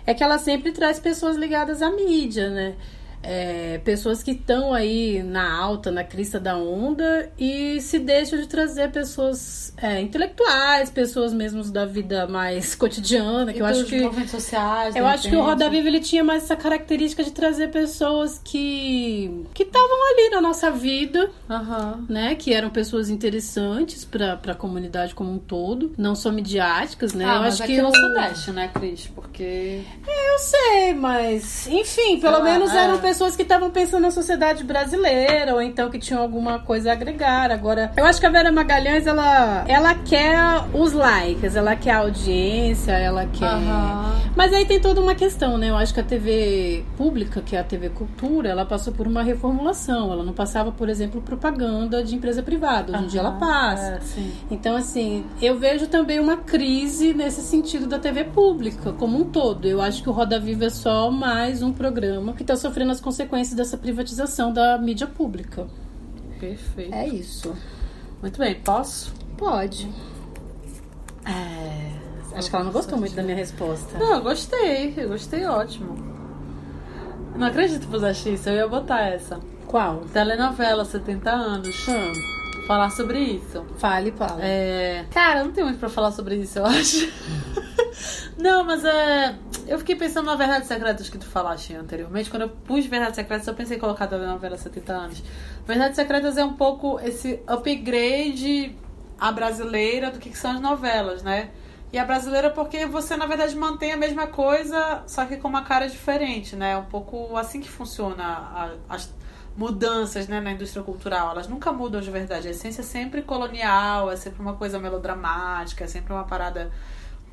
é que ela sempre traz pessoas ligadas à mídia, né? É, pessoas que estão aí na alta, na crista da onda e se deixam de trazer pessoas é, intelectuais, pessoas mesmo da vida mais cotidiana, que e eu acho que sociais, eu acho que o Roda Viva ele tinha mais essa característica de trazer pessoas que que estavam ali na nossa vida, uhum. né, que eram pessoas interessantes para a comunidade como um todo, não só midiáticas, né? Ah, eu mas acho que no o... Sudeste, né, Cris? Porque é, eu sei, mas enfim, pelo Ah, menos é. eram pessoas pessoas que estavam pensando na sociedade brasileira ou então que tinham alguma coisa a agregar. Agora, eu acho que a Vera Magalhães ela, ela quer os likes, ela quer a audiência, ela quer. Mas aí tem toda uma questão, né? Eu acho que a TV pública, que é a TV Cultura, ela passou por uma reformulação. Ela não passava, por exemplo, propaganda de empresa privada. Hoje em dia ela passa. É, então, assim, eu vejo também uma crise nesse sentido da TV pública como um todo. Eu acho que o Roda Viva é só mais um programa que está sofrendo as consequências dessa privatização da mídia pública. Perfeito. É isso. Muito bem, posso? Pode. É... Acho que ela não gostou muito da minha resposta. Não, eu gostei. Eu gostei ótimo. Não acredito que puseste isso. Eu ia botar essa. Qual? Telenovela, 70 anos. Hum. Falar sobre isso. Fale, fala. É... Cara, não tem muito pra falar sobre isso, eu acho. não, mas é... Eu fiquei pensando na Verdades Secretas que tu falaste anteriormente. Quando eu pus Verdades Secretas, eu pensei em colocar a telenovela 70 anos. Verdades Secretas é um pouco esse upgrade à brasileira do que, que são as novelas, né? E a brasileira porque você, na verdade, mantém a mesma coisa, só que com uma cara diferente, né? É um pouco assim que funciona a, as mudanças né, na indústria cultural. Elas nunca mudam de verdade. A essência é sempre colonial, é sempre uma coisa melodramática, é sempre uma parada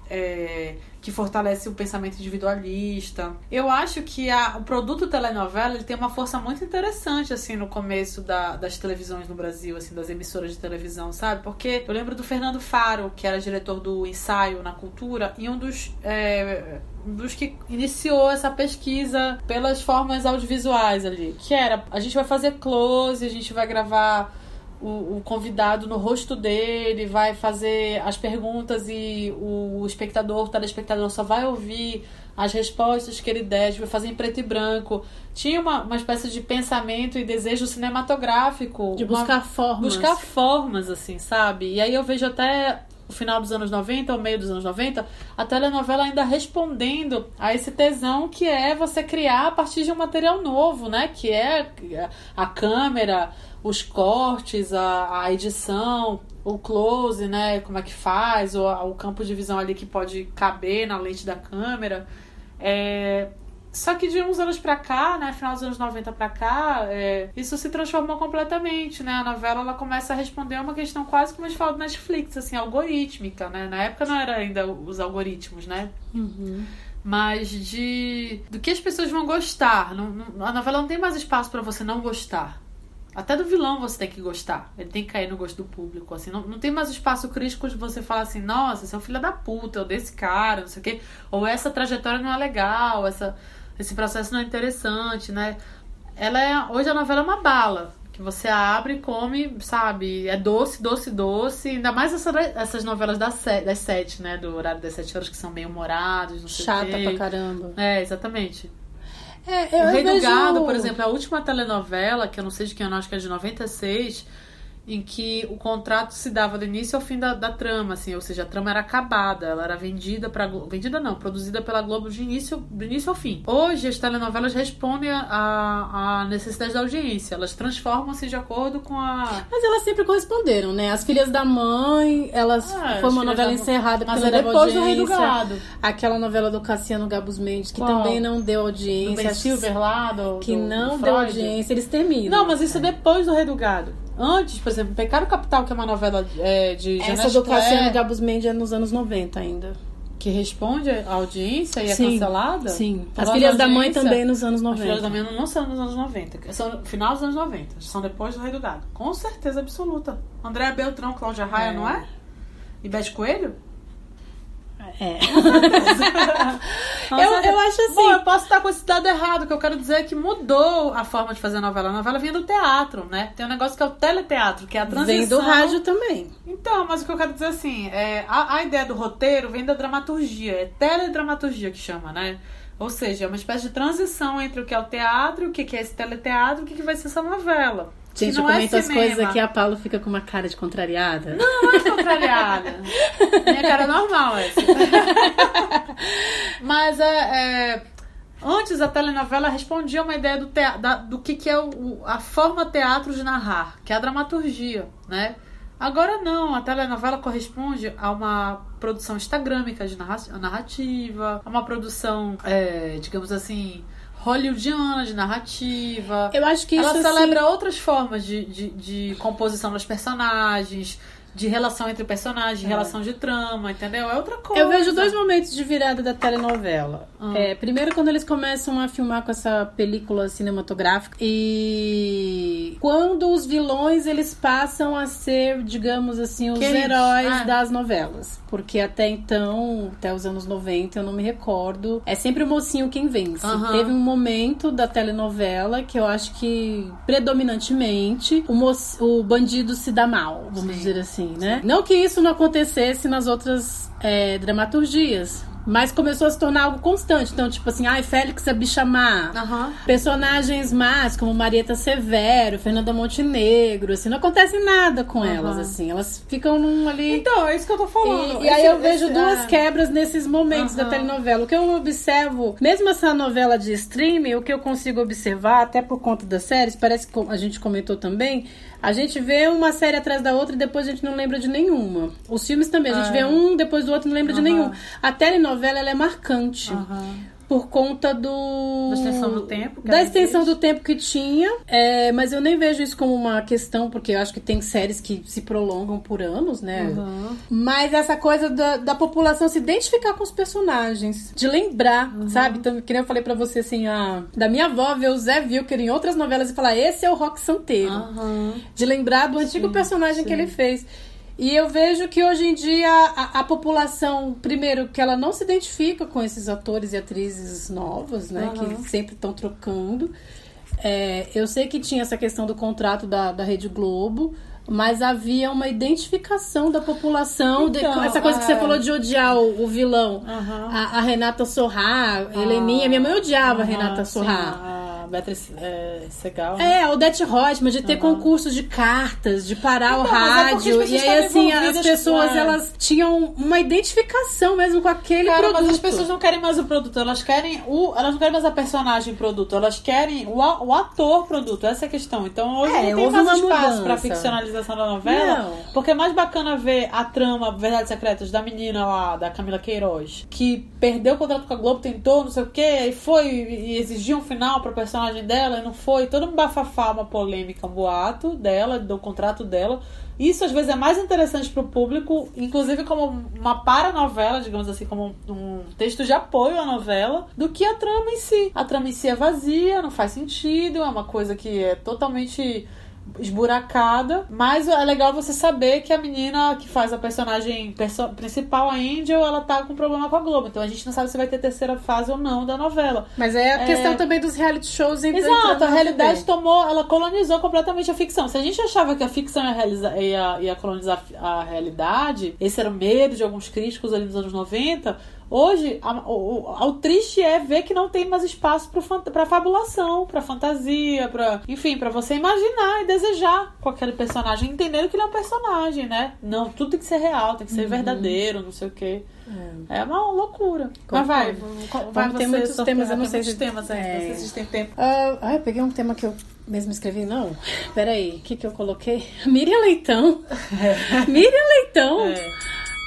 é, que fortalece o pensamento individualista. Eu acho que a, o produto telenovela ele tem uma força muito interessante assim no começo da, das televisões no Brasil, assim das emissoras de televisão, sabe? Porque eu lembro do Fernando Faro, que era diretor do ensaio na cultura e um dos é, dos que iniciou essa pesquisa pelas formas audiovisuais ali, que era a gente vai fazer close, a gente vai gravar o, o, convidado no rosto dele, vai fazer as perguntas e o espectador, o telespectador só vai ouvir as respostas que ele der, a gente vai fazer em preto e branco. Tinha uma, uma espécie de pensamento e desejo cinematográfico. De buscar uma, formas. Buscar formas, assim, sabe? E aí eu vejo até o final dos anos 90, ou meio dos anos 90, a telenovela ainda respondendo a esse tesão que é você criar a partir de um material novo, né? Que é a câmera, os cortes, a, a edição, o close, né? Como é que faz, o, o campo de visão ali que pode caber na lente da câmera. É, só que de uns anos pra cá, né, final dos anos 90 pra cá, é, isso se transformou completamente, né? A novela ela começa a responder a uma questão quase como a gente fala do Netflix, assim, algorítmica, né? Na época não era ainda os algoritmos, né? Uhum. Mas de do que as pessoas vão gostar. Não, não, a novela não tem mais espaço para você não gostar. Até do vilão você tem que gostar. Ele tem que cair no gosto do público. Assim, não, não tem mais espaço crítico de você falar assim, nossa, você é um filho da puta, ou desse cara, não sei o quê. Ou essa trajetória não é legal, essa, esse processo não é interessante, né? Ela é. Hoje a novela é uma bala. Que você abre e come, sabe? É doce, doce, doce. Ainda mais essa, essas novelas das, sete, das sete, né? Do horário das sete horas que são bem humorados, não sei Chata pra caramba. É, exatamente. É, eu o Rei vejo... do Gado, por exemplo, é a última telenovela, que eu não sei de quem eu acho que é de 96, em que o contrato se dava do início ao fim da, da trama, assim, ou seja, a trama era acabada, ela era vendida para vendida não, produzida pela Globo de início, do início ao fim. Hoje as telenovelas respondem à necessidade da audiência, elas transformam-se de acordo com a Mas elas sempre corresponderam, né? As Filhas da Mãe, elas Ah, foi uma novela da encerrada Mas porque é depois do Rei do. Gado. Aquela novela do Cassiano Gabus Mendes que Qual? também não deu do audiência. Ben Silver lá, do, que do- não do deu audiência, eles terminam. Não, mas isso é depois do Rei do Gado. Antes, por exemplo, Pecado Capital, que é uma novela é, de Essa do Cassiano Claire. Gabus Mendes é nos anos 90 ainda. que responde à audiência e é Sim, cancelada? sim. As Filhas da Mãe também nos anos As 90. Filhas da Mãe não são nos anos 90, são no final dos anos 90, são depois do Rei do Gado. Com certeza absoluta. Andréa Beltrão, Cláudia Raia, É. não é? E Beth Coelho? É. Eu- eu acho assim- Bom, eu posso estar com esse dado errado. O que eu quero dizer é que mudou a forma de fazer novela. A novela vinha do teatro, né? Tem um negócio que é o teleteatro, que é a transição. Vem do rádio também. Então, mas o que eu quero dizer assim, é, a, a ideia do roteiro vem da dramaturgia, é teledramaturgia que chama, né? Ou seja, é uma espécie de transição entre o que é o teatro, o que é esse teleteatro e o que que vai ser essa novela. Gente, eu é comento as cinema. coisas aqui, a Paula fica com uma cara de contrariada. Não, não é contrariada. Minha cara é normal essa. Mas é, é, antes a telenovela respondia uma ideia do, tea- da- do que, que é o- a forma teatro de narrar, que é a dramaturgia, né? Agora não, a telenovela corresponde a uma produção instagrâmica de narra- narrativa, a uma produção, é, digamos assim, hollywoodiana de narrativa. Eu acho que Ela isso, celebra outras formas de, de, de composição dos personagens, de relação entre personagens, de relação de trama, entendeu? É outra coisa. Eu vejo dois momentos de virada da telenovela. Ah. É, primeiro, quando eles começam a filmar com essa película cinematográfica e quando os vilões eles passam a ser, digamos assim, os Queridos. heróis Ah. das novelas. Porque até então, até os anos 90, eu não me recordo. É sempre o mocinho quem vence. Aham. Teve um momento da telenovela que eu acho que predominantemente o, mo- o bandido se dá mal, vamos dizer assim, né? Não que isso não acontecesse nas outras é, dramaturgias. Mas começou a se tornar algo constante. Então, tipo assim, ai, Félix é bicha má. Aham. Personagens más, como Marieta Severo, Fernanda Montenegro, assim, não acontece nada com Aham. elas, assim. Elas ficam num ali. Então, é isso que eu tô falando. E, e aí eu vejo esse- duas ah. quebras nesses momentos da Aham. telenovela. O que eu observo, mesmo essa novela de streaming, o que eu consigo observar, até por conta das séries, parece que a gente comentou também, a gente vê uma série atrás da outra e depois a gente não lembra de nenhuma. Os filmes também, a gente É. vê um depois do outro e não lembra de nenhum. A telenovela, ela é marcante. Aham. Por conta do. Da extensão do tempo. que Da extensão existe. do tempo que tinha, é, mas eu nem vejo isso como uma questão, porque eu acho que tem séries que se prolongam por anos, né? Uhum. Mas essa coisa da, da população se identificar com os personagens, de lembrar, Uhum. sabe? Então, que nem eu falei pra você assim, a, da minha avó ver o Zé Wilker em outras novelas e falar: esse é o Rock Santeiro. Aham. De lembrar do antigo Sim, personagem que sim. ele fez. E eu vejo que hoje em dia a, a população, primeiro, que ela não se identifica com esses atores e atrizes novos, né? Aham. Que sempre estão trocando. É, eu sei que tinha essa questão do contrato da, da Rede Globo, mas havia uma identificação da população. de- Então, essa coisa que você é. falou de odiar o, o vilão. A, a Renata Sorrá, a Heleninha. Minha mãe odiava a Renata Sorrá. A Beatriz é, Segal. né? É, a Odete Reutemann, de ter concursos de cartas, de parar o Então, é as rádio. pessoas e aí, assim, as envolvidas pessoas, elas tinham uma identificação mesmo com aquele Cara, produto. mas as pessoas não querem mais o produto, elas querem o. Elas não querem mais a personagem produto, elas querem o, o ator produto. Essa é a questão. Então hoje É, não tem mais espaço mudança. pra da novela. Não. Porque é mais bacana ver a trama Verdades Secretas da menina lá, da Camila Queiroz, que perdeu o contrato com a Globo, tentou, não sei o quê, e foi e exigiu um final pro personagem dela e não foi. Todo um bafafá, uma polêmica, um boato dela, do contrato dela. Isso às vezes é mais interessante pro público, inclusive como uma paranovela, digamos assim, como um texto de apoio à novela, do que a trama em si. A trama em si é vazia, não faz sentido, é uma coisa que é totalmente esburacada, mas é legal você saber que a menina que faz a personagem perso- principal, a Angel, ela tá com problema com a Globo. Então a gente não sabe se vai ter terceira fase ou não da novela. Mas é a É. questão também dos reality shows entrando Exato, a realidade tomou, ela colonizou completamente a ficção. Se a gente achava que a ficção ia, realizar, ia, ia colonizar a realidade, esse era o medo de alguns críticos ali nos anos 90. Hoje, a- o, o- o triste é ver que não tem mais espaço pra fabulação, pra fantasia, pra, enfim, pra você imaginar e desejar com aquele personagem, entendendo que ele é um personagem, né? Não, tudo tem que ser real, tem que ser Uhum. verdadeiro, não sei o quê. É uma loucura. Mas vai, vai tem você muitos temas, eu não sei se- temas é. não sei se tem tempo. Ah, ah, eu peguei um tema que eu mesmo escrevi, não. Peraí, o que, que eu coloquei? Miriam Leitão. Miriam Leitão. É.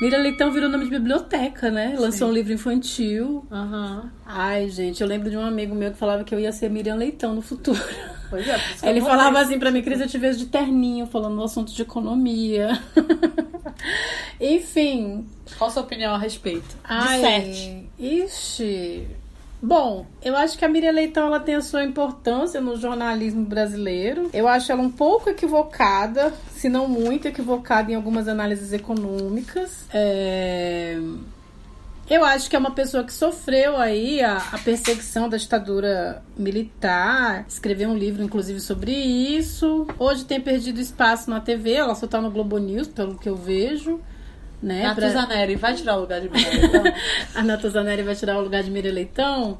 Miriam Leitão virou nome de biblioteca, né? Lançou um livro infantil. Aham. Ai, gente, eu lembro de um amigo meu que falava que eu ia ser Miriam Leitão no futuro. Pois é, Ele falava assim pra mim, Cris, eu te vejo de terninho, falando no assunto de economia. Enfim. Qual a sua opinião a respeito? De Ai, sete. Ixi. Bom, eu acho que a Miriam Leitão ela tem a sua importância no jornalismo brasileiro. Eu acho ela um pouco equivocada, se não muito equivocada em algumas análises econômicas. É... Eu acho que é uma pessoa que sofreu aí a, a, perseguição da ditadura militar. Escreveu um livro, inclusive, sobre isso. Hoje tem perdido espaço na TV, ela só tá no Globo News, pelo que eu vejo. Né, Natuzaneri pra... vai tirar o lugar de Miriam Leitão? a Natuzaneri vai tirar o lugar de Miriam Leitão?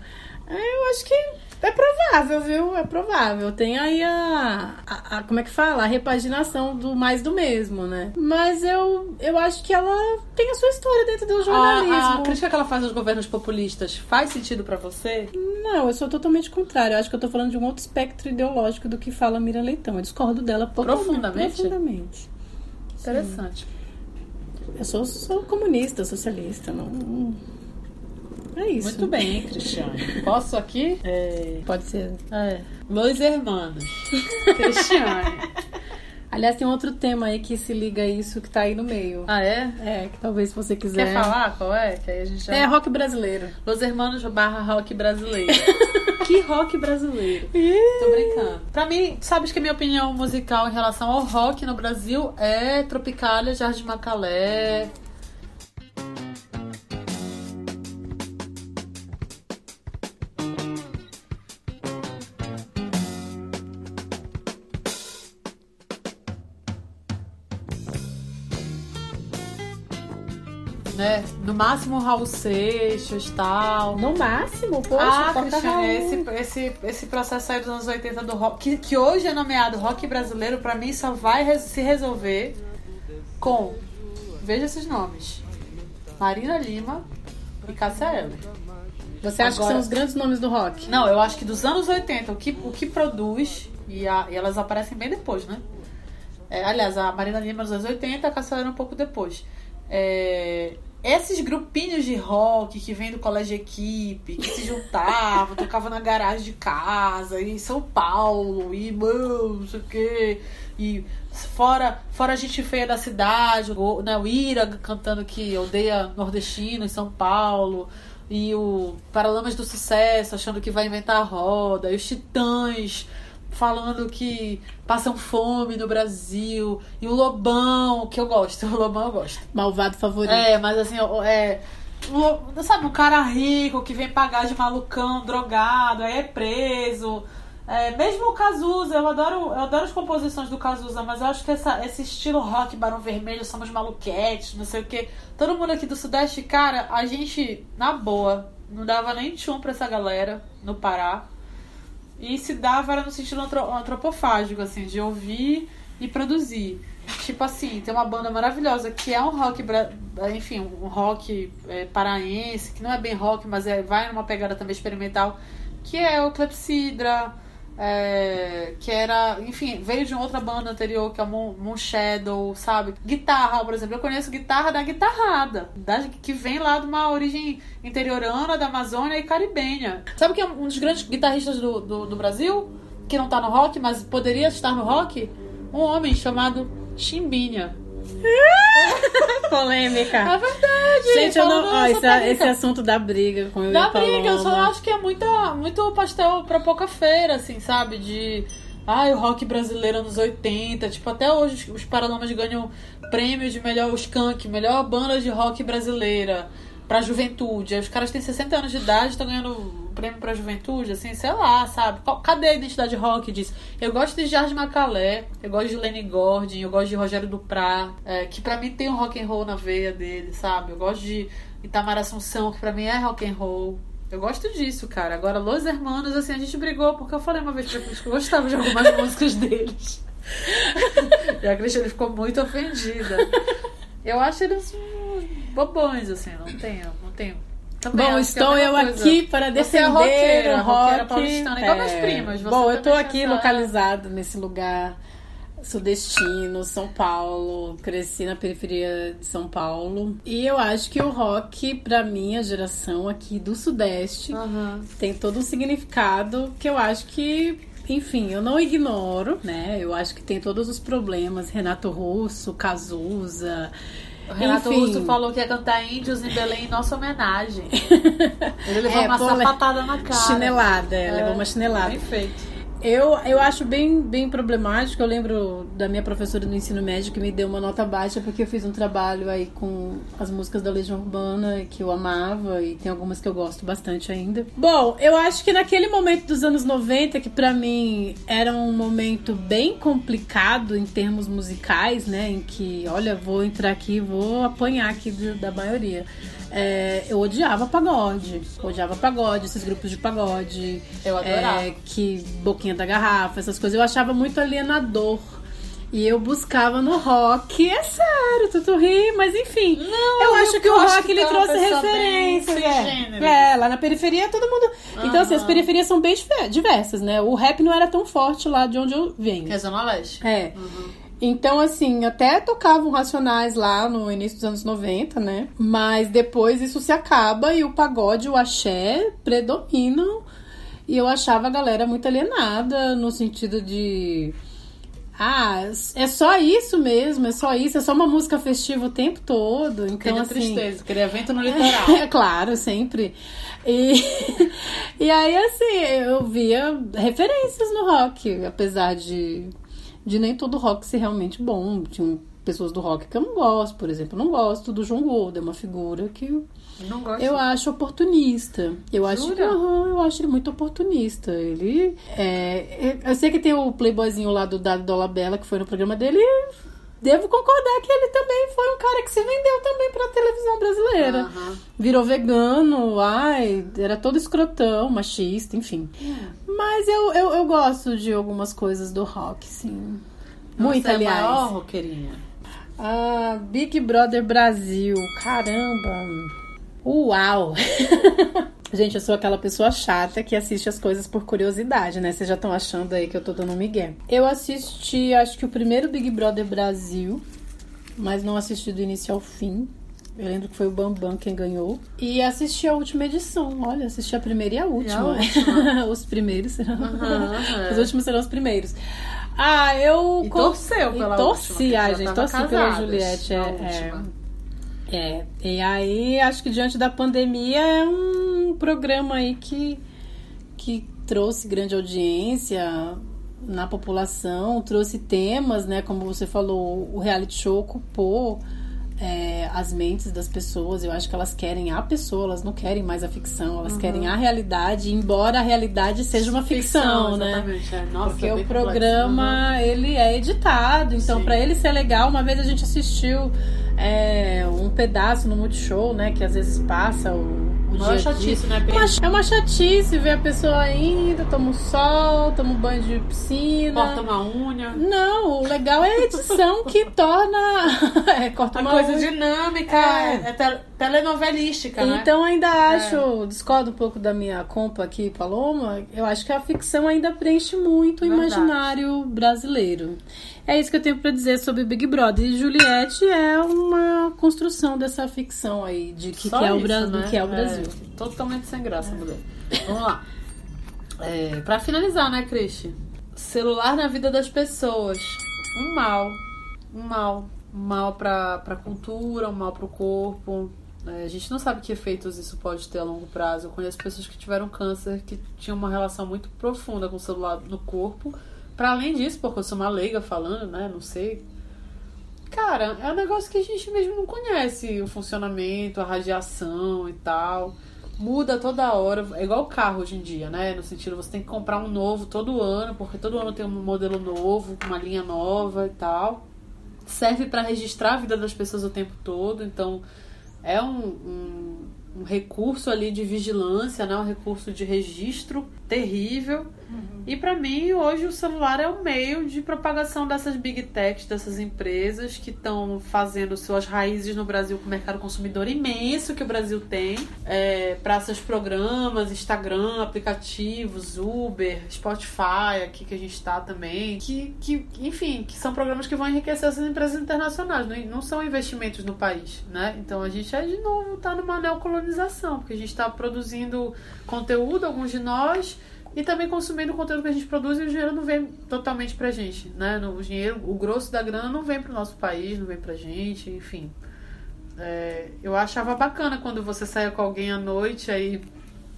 Eu acho que é provável, viu? É provável. Tem aí a, a, a, Como é que fala? A repaginação do mais do mesmo, né? Mas eu, eu acho que ela tem a sua história dentro do jornalismo. A, a crítica que ela faz aos governos populistas faz sentido para você? Não, eu sou totalmente contrário. Eu acho que eu tô falando de um outro espectro ideológico do que fala Miriam Leitão. Eu discordo dela profundamente. Profundamente. Interessante. Eu sou, sou comunista, socialista, não. É isso. Muito bem, Cristiane. Posso aqui? É... Pode ser. É. Los Hermanos. Cristiane. Aliás, tem outro tema aí que se liga a isso que tá aí no meio. Ah, é? É, que talvez você quiser. Quer falar qual é? Que aí a gente já... É rock brasileiro. Los Hermanos barra rock brasileiro. que rock brasileiro. Tô brincando. Pra mim, sabes que a minha opinião musical em relação ao rock no Brasil é Tropicália, Jardim Macalé. Né? No máximo Raul Seixas e tal. No máximo? Poxa, ah, Cristiane, esse, esse, esse processo aí dos anos 80 do rock, que, que hoje é nomeado rock brasileiro, pra mim só vai res, se resolver com. Veja esses nomes: Marina Lima e Cássia Eller. Você acha Agora, que são os grandes nomes do rock? Não, eu acho que dos anos 80, o que, o que produz, e, a, e elas aparecem bem depois, né? É, aliás, a Marina Lima nos anos 80, a Cássia Eller um pouco depois. É, esses grupinhos de rock que vem do colégio equipe, que se juntavam, tocavam na garagem de casa, em São Paulo, e não sei o quê. E fora, fora a gente feia da cidade, né, o Ira cantando que odeia nordestino em São Paulo. E o Paralamas do Sucesso achando que vai inventar a roda. E os Titãs falando que passam fome no Brasil. E o Lobão, que eu gosto. O Lobão eu gosto. Malvado favorito. É, mas assim, é. Um, sabe, um cara rico que vem pagar de malucão, drogado, aí é preso. É, mesmo o Cazuza, eu adoro, eu adoro as composições do Cazuza, mas eu acho que essa, esse estilo rock, Barão Vermelho, somos maluquetes, não sei o que. Todo mundo aqui do Sudeste, cara, a gente, na boa, não dava nem tchum pra essa galera no Pará. E se dava era no sentido antropofágico, assim, de ouvir e produzir. Tipo assim, tem uma banda maravilhosa que é um rock, enfim, um rock é, paraense, que não é bem rock, mas é, vai numa pegada também experimental, que é o Clepsidra, é, que era, enfim, veio de outra banda anterior, que é o Moon, Moon Shadow, sabe? Guitarra, por exemplo, eu conheço guitarra da guitarrada, da, que vem lá de uma origem interiorana, da Amazônia e caribenha. Sabe quem é um dos grandes guitarristas do, do, do Brasil? Que não tá no rock, mas poderia estar no rock? Um homem chamado Chimbinha. Polêmica. É verdade. Gente, eu não. Ó, esse, esse, assunto da briga com o Da briga, eu só acho que é muita, muito pastel pra pouca feira, assim, sabe? De. Ai, o rock brasileiro anos 80. Tipo, até hoje os Paralamas ganham prêmio de melhor skunk, melhor banda de rock brasileira pra juventude. Aí os caras têm 60 anos de idade, estão ganhando prêmio pra juventude, assim, sei lá, sabe? Cadê a identidade rock disso? Eu gosto de Jardim Macalé, eu gosto de Lenny Gordon, eu gosto de Rogério Duprá, é, que pra mim tem um rock and roll na veia dele, sabe? Eu gosto de Itamar Assunção, que pra mim é rock and roll. Eu gosto disso, cara. Agora, Los Hermanos, assim, a gente brigou porque eu falei uma vez pra Cris que eu gostava de algumas músicas deles. e a Cristiane ficou muito ofendida. Eu acho eles bobões, assim, não tenho, não tenho também Bom, estou eu coisa. aqui para defender Você é roqueira, o rock. paulistana, igual minhas primas. Você Bom, eu estou aqui localizado nesse lugar sudestino, São Paulo, cresci na periferia de São Paulo. E eu acho que o rock, pra minha geração aqui do Sudeste, uhum. tem todo um significado que eu acho que. Enfim, eu não ignoro, né? Eu acho que tem todos os problemas. Renato Russo, Cazuza, O Renato Enfim. Russo falou que ia cantar Índios em Belém em nossa homenagem. Ele levou É, uma sapatada na cara. Chinelada, é, levou uma chinelada. Bem feito. Eu, eu acho bem, bem problemático. Eu lembro da minha professora do ensino médio que me deu uma nota baixa porque eu fiz um trabalho aí com as músicas da Legião Urbana que eu amava e tem algumas que eu gosto bastante ainda. Bom, eu acho que naquele momento dos anos 90, que pra mim era um momento bem complicado em termos musicais, né? Em que, olha, vou entrar aqui, vou apanhar aqui da maioria. É, eu odiava pagode, odiava pagode, esses grupos de pagode. Eu adorava. É, que boquinha da garrafa, essas coisas, eu achava muito alienador. E eu buscava no rock, é sério, tu, tu ri, mas enfim. eu eu acho que o rock que ele é trouxe pessoa bem referência. sem É. é, lá na periferia todo mundo. Então, assim, as periferias são bem diver- diversas, né? O rap não era tão forte lá de onde eu venho. Que é Zona Leste. É. Então, assim, até tocavam Racionais lá no início dos anos 90, né? Mas depois isso se acaba e o pagode o axé predominam. E eu achava a galera muito alienada no sentido de. Ah, é só isso mesmo, é só isso, é só uma música festiva o tempo todo. Então, assim. tristeza, queria evento no litoral. É claro, sempre. E, e aí, assim, eu via referências no rock, apesar de, de nem todo rock ser realmente bom. Tinha pessoas do rock que eu não gosto, por exemplo. Eu não gosto do João Gordo, é uma figura que eu, Não gosto. eu acho oportunista. Eu acho, que, Jura? aham, eu acho ele muito oportunista. Ele é, eu sei que tem o playboyzinho lá do Dado Dolabella que foi no programa dele. Devo concordar que ele também foi um cara que se vendeu também pra televisão brasileira. Aham. Virou vegano, ai, era todo escrotão, machista, enfim. Mas eu, eu, eu gosto de algumas coisas do rock, sim. Muito, Você é aliás. maior roqueirinha. Ah, Big Brother Brasil. Caramba. Uau. Gente, eu sou aquela pessoa chata que assiste as coisas por curiosidade, né? Vocês já estão achando aí que eu tô dando um migué. Eu assisti, acho que o primeiro Big Brother Brasil, mas não assisti do início ao fim. Eu lembro que foi o Bambam quem ganhou. E assisti a última edição. Olha, assisti a primeira e a última. os primeiros serão. Aham, Os últimos serão os primeiros. Ah, eu. E torceu pela e torci, última, ai, já gente, torci pela Juliette. É, é, última. É. E aí, acho que diante da pandemia é um programa aí que, que trouxe grande audiência na população, trouxe temas, né? Como você falou, o reality show ocupou é, as mentes das pessoas. Eu acho que elas querem a pessoa, elas não querem mais a ficção, elas Uhum. querem a realidade, embora a realidade seja uma ficção, né? exatamente, é. Nossa, Porque é o programa ele é editado, então pra ele ser legal, uma vez a gente assistiu é, um pedaço no Multishow, né? Que às vezes passa o, o Não dia é a chatice, né, Pedro? Uma- É uma chatice ver a pessoa indo, toma um sol, toma um banho de piscina. Corta uma unha. Não, o legal é a edição que torna. é, corta Uma uma coisa unha. dinâmica, É. é, é tel- telenovelística, né? Então ainda acho, discordo um pouco da minha compa aqui, Paloma, eu acho que a ficção ainda preenche muito o Verdade. imaginário brasileiro. É isso que eu tenho pra dizer sobre Big Brother. E Juliette é uma construção dessa ficção aí, de que, que é, o isso, Bra- né? do que é o Brasil. É, totalmente sem graça, mulher. Vamos lá. É, pra finalizar, né, Cristi? Celular na vida das pessoas. Um mal. Um mal. Um mal pra, pra cultura, um mal pro corpo. É, a gente não sabe que efeitos isso pode ter a longo prazo. Eu conheço pessoas que tiveram câncer que tinham uma relação muito profunda com o celular no corpo. Pra além disso, porque eu sou uma leiga falando, né? Não sei. Cara, é um negócio que a gente mesmo não conhece o funcionamento, a radiação e tal. Muda toda hora. É igual o carro hoje em dia, né? No sentido, você tem que comprar um novo todo ano, porque todo ano tem um modelo novo, uma linha nova e tal. Serve para registrar a vida das pessoas o tempo todo, então é um, um, um recurso ali de vigilância, né? Um recurso de registro terrível. E para mim, hoje o celular é o meio de propagação dessas big techs, dessas empresas que estão fazendo suas raízes no Brasil com o mercado consumidor imenso que o Brasil tem, é, para seus programas, Instagram, aplicativos, Uber, Spotify, aqui que a gente está também, que, que, enfim, que são programas que vão enriquecer essas empresas internacionais, não, não são investimentos no país, né? Então a gente é de novo tá numa neocolonização, porque a gente está produzindo conteúdo, alguns de nós, e também consumindo o conteúdo que a gente produz e o dinheiro não vem totalmente pra gente, né? O dinheiro, o grosso da grana não vem pro nosso país, não vem pra gente, enfim. É, eu achava bacana quando você saía com alguém à noite, aí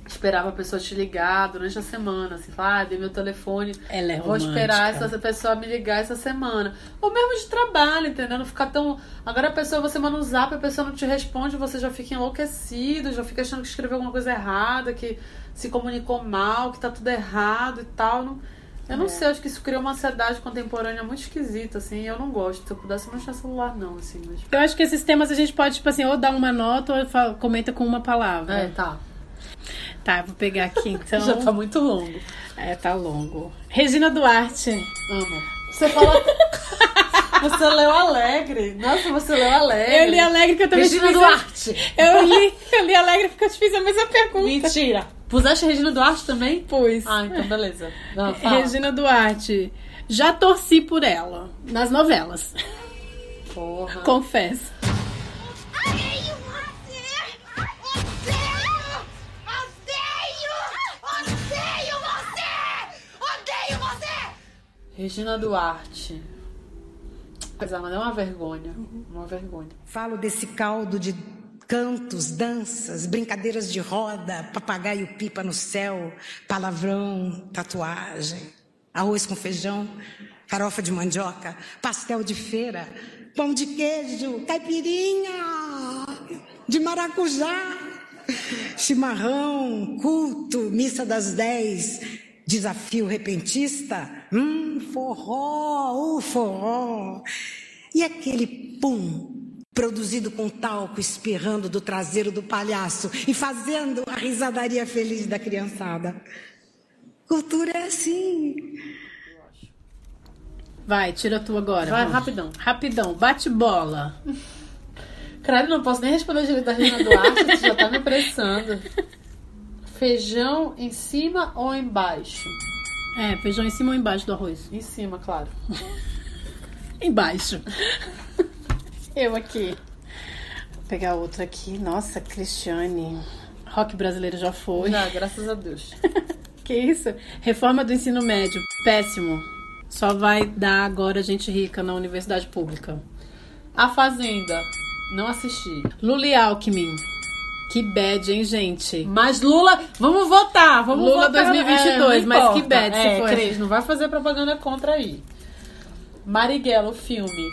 esperava a pessoa te ligar durante a semana, assim, falar, ah, dei meu telefone, Ela é vou esperar essa pessoa me ligar essa semana. Ou mesmo de trabalho, entendeu? Não ficar tão. Agora a pessoa, você manda um zap, a pessoa não te responde, você já fica enlouquecido, já fica achando que escreveu alguma coisa errada, que se comunicou mal, que tá tudo errado e tal. Não- Eu não É. sei, acho que isso criou uma ansiedade contemporânea muito esquisita, assim, e eu não gosto. Se eu pudesse, eu não tinha celular, não, assim, mas. Eu acho que esses temas a gente pode, tipo assim, ou dar uma nota ou comenta com uma palavra. É, tá. Tá, vou pegar aqui então. Já tá muito longo. É, tá longo. Regina Duarte. Amo. Você fala. Você leu alegre. Nossa, você leu alegre. Eu li alegre porque eu também Regina Duarte. Eu li, eu li alegre porque eu te fiz a mesma pergunta. Mentira. Puseste Regina Duarte também? Pus. Ah, então beleza. Não. Regina Duarte. Já torci por ela. Nas novelas. Porra. Confesso. Regina Duarte. Apesar, mas é uma vergonha. Uma vergonha. Falo desse caldo de cantos, danças, brincadeiras de roda, papagaio pipa no céu, palavrão, tatuagem, arroz com feijão, farofa de mandioca, pastel de feira, pão de queijo, caipirinha de maracujá, chimarrão, culto, missa das dez, desafio repentista, hum, forró, o forró. E aquele pum produzido com talco espirrando do traseiro do palhaço e fazendo a risadaria feliz da criançada. Cultura é assim. Vai, tira tu agora. Vai, vamos. rapidão. Rapidão. Bate bola. Credo, não posso nem responder direito da Regina Duarte, você já tá me apressando. Feijão em cima ou embaixo? É, feijão em cima ou embaixo do arroz? Em cima, claro. Embaixo. Eu aqui. Vou pegar outra aqui. Nossa, Cristiane. Rock brasileiro já foi. Já, graças a Deus. Que isso? Reforma do ensino médio. Péssimo. Só vai dar agora gente rica na universidade pública. A Fazenda. Não assisti. Lula e Alckmin. Que bad, hein, gente? Mas Lula, vamos votar, vamos Lula votar. 2022, não mas que bad se é, for. Cris, não vai fazer propaganda contra aí. Marighella, o filme.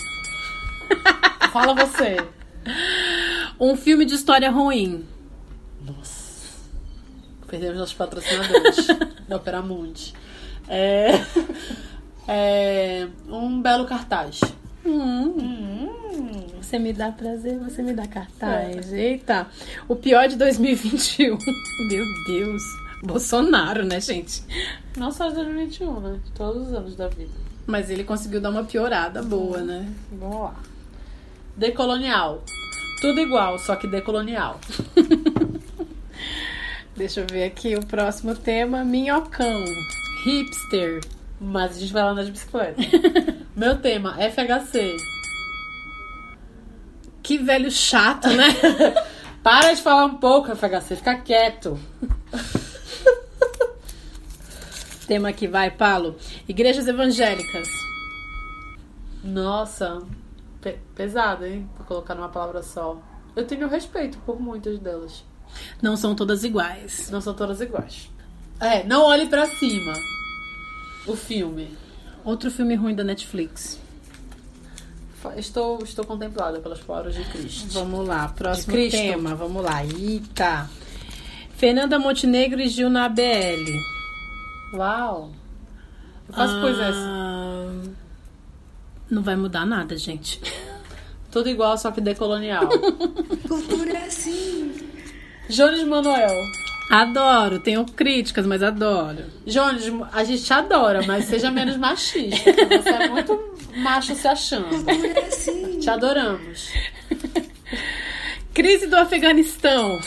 Fala você. Um filme de história ruim. Perdemos nossos patrocinadores da Opera Mundi. É, é, um belo cartaz. Hum. Você me dá prazer, você me dá cartaz. Eita. O pior de 2021. Meu Deus. Bolsonaro, né, gente? Não só de 2021, né? De todos os anos da vida. Mas ele conseguiu dar uma piorada boa, né? Vamos lá. Decolonial. Tudo igual, só que decolonial. Deixa eu ver aqui o próximo tema. Minhocão. Hipster. Mas a gente vai lá andar de bicicleta. Meu tema, FHC. Que velho chato, né? Para de falar um pouco, FHC. Fica quieto. tema aqui, vai, Paulo. Igrejas evangélicas. Nossa, pe- pesado, hein? Pra colocar numa palavra só. Eu tenho respeito por muitas delas. Não são todas iguais. Não são todas iguais. É, não olhe pra cima. O filme. Outro filme ruim da Netflix. Estou, estou contemplada pelas palavras de Cristo. Vamos lá, próximo tema. Vamos lá. Eita. Fernanda Montenegro e Gil na ABL. Uau! Eu faço coisas. Ah, Não vai mudar nada, gente. Tudo igual, só que decolonial. Cultura é assim. Jones Manuel. Adoro, tenho críticas, mas adoro. Jones, a gente te adora, mas seja menos machista. Você é muito macho se achando. É assim. Te adoramos. Crise do Afeganistão.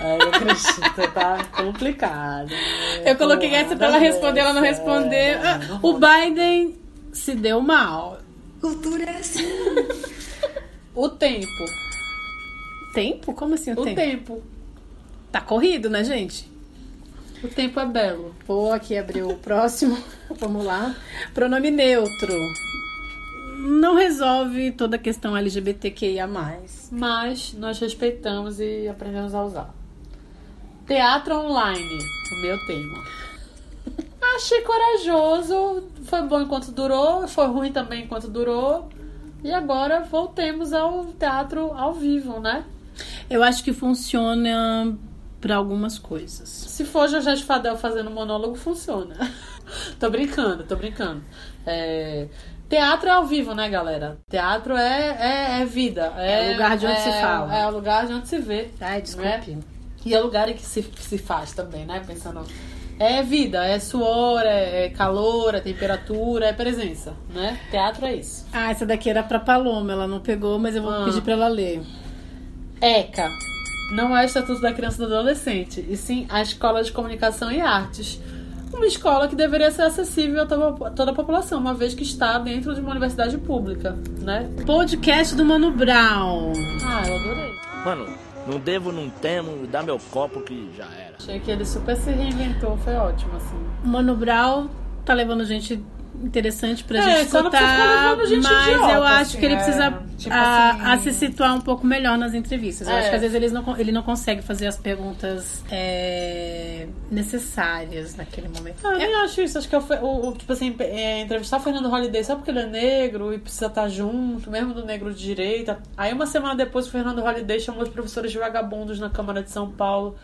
É, eu acredito, tá complicado. Eu coloquei essa pra ela responder, ela não respondeu. Ah, O Biden se deu mal. Cultura é assim. O tempo. Tempo? Como assim o, O tempo? tempo. Tá corrido, né, gente? O tempo é belo. Vou aqui abrir o próximo. Vamos lá. Pronome neutro. não resolve toda a questão LGBTQIA+. Mas nós respeitamos e aprendemos a usar. Teatro online, o meu tema. Achei corajoso, foi bom enquanto durou, foi ruim também enquanto durou. E agora voltemos ao teatro ao vivo, né? Eu acho que funciona para algumas coisas. Se for José Fadel fazendo monólogo, funciona. tô brincando, tô brincando. É... Teatro é ao vivo, né, galera? Teatro é, é, é vida. É, É, lugar de onde se é- fala. É o lugar de onde se vê. Ai, desculpe. né? E é lugar em que se, que se faz também, né? Pensando. É vida, é suor, é, é calor, é temperatura, é presença, né? Teatro é isso. Ah, essa daqui era pra Paloma, ela não pegou, mas eu vou Ah. pedir pra ela ler. ECA não é o Estatuto da Criança e do Adolescente, e sim a Escola de Comunicação e Artes. Uma escola que deveria ser acessível a toda, a população, uma vez que está dentro de uma universidade pública, né? Podcast do Mano Brown. Ah, eu adorei. Mano, não devo, não temo, dá meu copo que já era. Achei que ele super se reinventou, foi ótimo, assim. Mano Brown tá levando gente interessante pra É, gente escutar, mas idiota, eu acho assim, que ele é, precisa tipo a, assim- a se situar um pouco melhor nas entrevistas. Eu É. acho que às vezes não, ele não consegue fazer as perguntas é, necessárias naquele momento. Ah, eu nem acho isso. Acho que é o, o- o- tipo assim, é, entrevistar o Fernando Holliday só porque ele é negro e precisa estar junto, mesmo do negro de direita. Aí uma semana depois o Fernando Holliday chamou os professores de vagabundos na Câmara de São Paulo.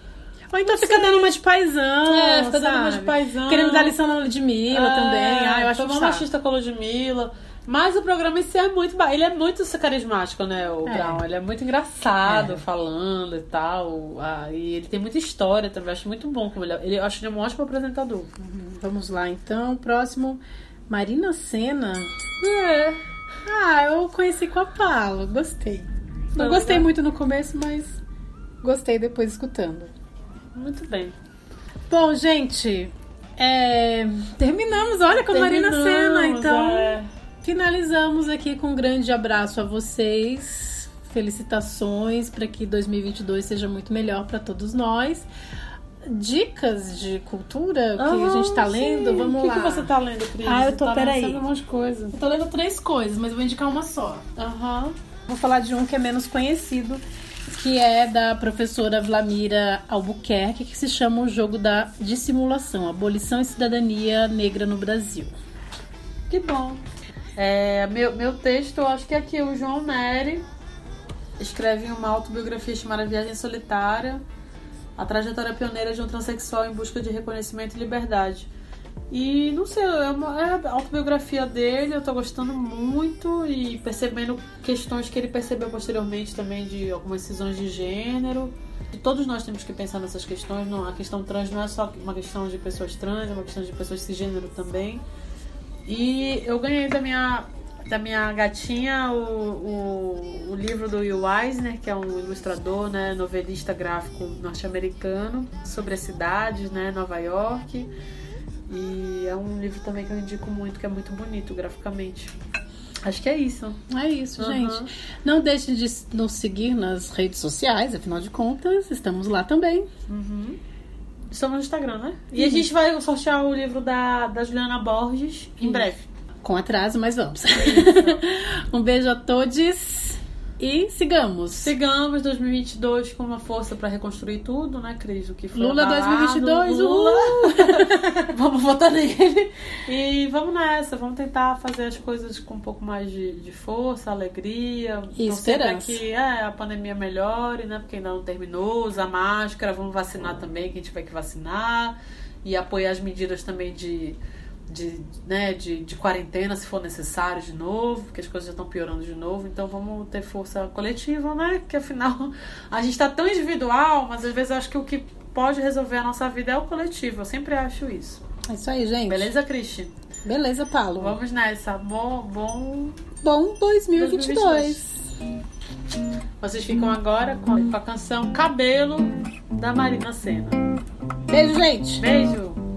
Ou então fica dando uma de paisão, É, fica dando uma de sabe? paisão. Querendo dar lição na Ludmilla É, também. Ah, eu acho saco. machista com a Ludmilla. Mas o programa em si é muito. Ele é muito carismático, né, o É. Brown? Ele é muito engraçado É. falando e tal. Ah, e ele tem muita história também. Eu acho muito bom como ele é. Ele, eu acho ele um ótimo apresentador. Vamos lá, então. Próximo, Marina Senna. É. Ah, eu conheci com a Palo, gostei. Não Foi gostei muito no começo, mas gostei depois escutando. Muito bem. Bom, gente, é, terminamos, olha, com a Marina Senna. Terminamos, Então, é. finalizamos aqui com um grande abraço a vocês. Felicitações para que 2022 seja muito melhor para todos nós. Dicas de cultura que a gente tá Ah, lendo, sim. vamos O que lá. que você tá lendo, Cris? Ah, eu tô, tá peraí. um monte de coisa. Eu tô lendo três coisas, mas eu vou indicar uma só. Aham. Vou falar de um que é menos conhecido, que é da professora Vlamira Albuquerque, que se chama O Jogo da Dissimulação, Abolição e Cidadania Negra no Brasil. Que bom. É, meu, meu texto, eu acho que é aqui o João Neri escreve uma autobiografia chamada Viagem Solitária, a trajetória pioneira de um transexual em busca de reconhecimento e liberdade. E não sei, é, uma, é a autobiografia dele, eu tô gostando muito e percebendo questões que ele percebeu posteriormente também de algumas cisões de gênero. E todos nós temos que pensar nessas questões. Não, a questão trans não é só uma questão de pessoas trans, é uma questão de pessoas cisgênero também. E eu ganhei da minha, da minha gatinha o, o, o livro do Will Eisner, que é um ilustrador, né, novelista gráfico norte-americano, sobre as cidades, né, Nova York. E é um livro também que eu indico muito, que é muito bonito graficamente. Acho que é isso. É isso, Aham. gente. Não deixe de nos seguir nas redes sociais, afinal de contas, estamos lá também. Uhum. Estamos no Instagram, né? E a gente vai sortear o livro da, da Juliana Borges em breve. Com atraso, mas vamos. um beijo a todos e sigamos. Sigamos 2022 com uma força pra reconstruir tudo, né, Cris? O que foi Lula abalado, 2022, Lula. vamos votar nele. E vamos nessa, vamos tentar fazer as coisas com um pouco mais de, de força, alegria. E esperança. que é, a pandemia melhore, né? Porque ainda não terminou. Usar máscara, vamos vacinar também, quem tiver que vacinar. E apoiar as medidas também de de, né, de, de quarentena, se for necessário, de novo, porque as coisas já estão piorando de novo. Então vamos ter força coletiva, né? Que afinal a gente está tão individual, mas às vezes eu acho que o que pode resolver a nossa vida é o coletivo. Eu sempre acho isso. É isso aí, gente. Beleza, Cristi? Beleza, Paulo. Vamos nessa. Bom, bom. Bom 2022. Vocês ficam agora com a canção Cabelo da Marina Senna. Beijo, gente. Beijo.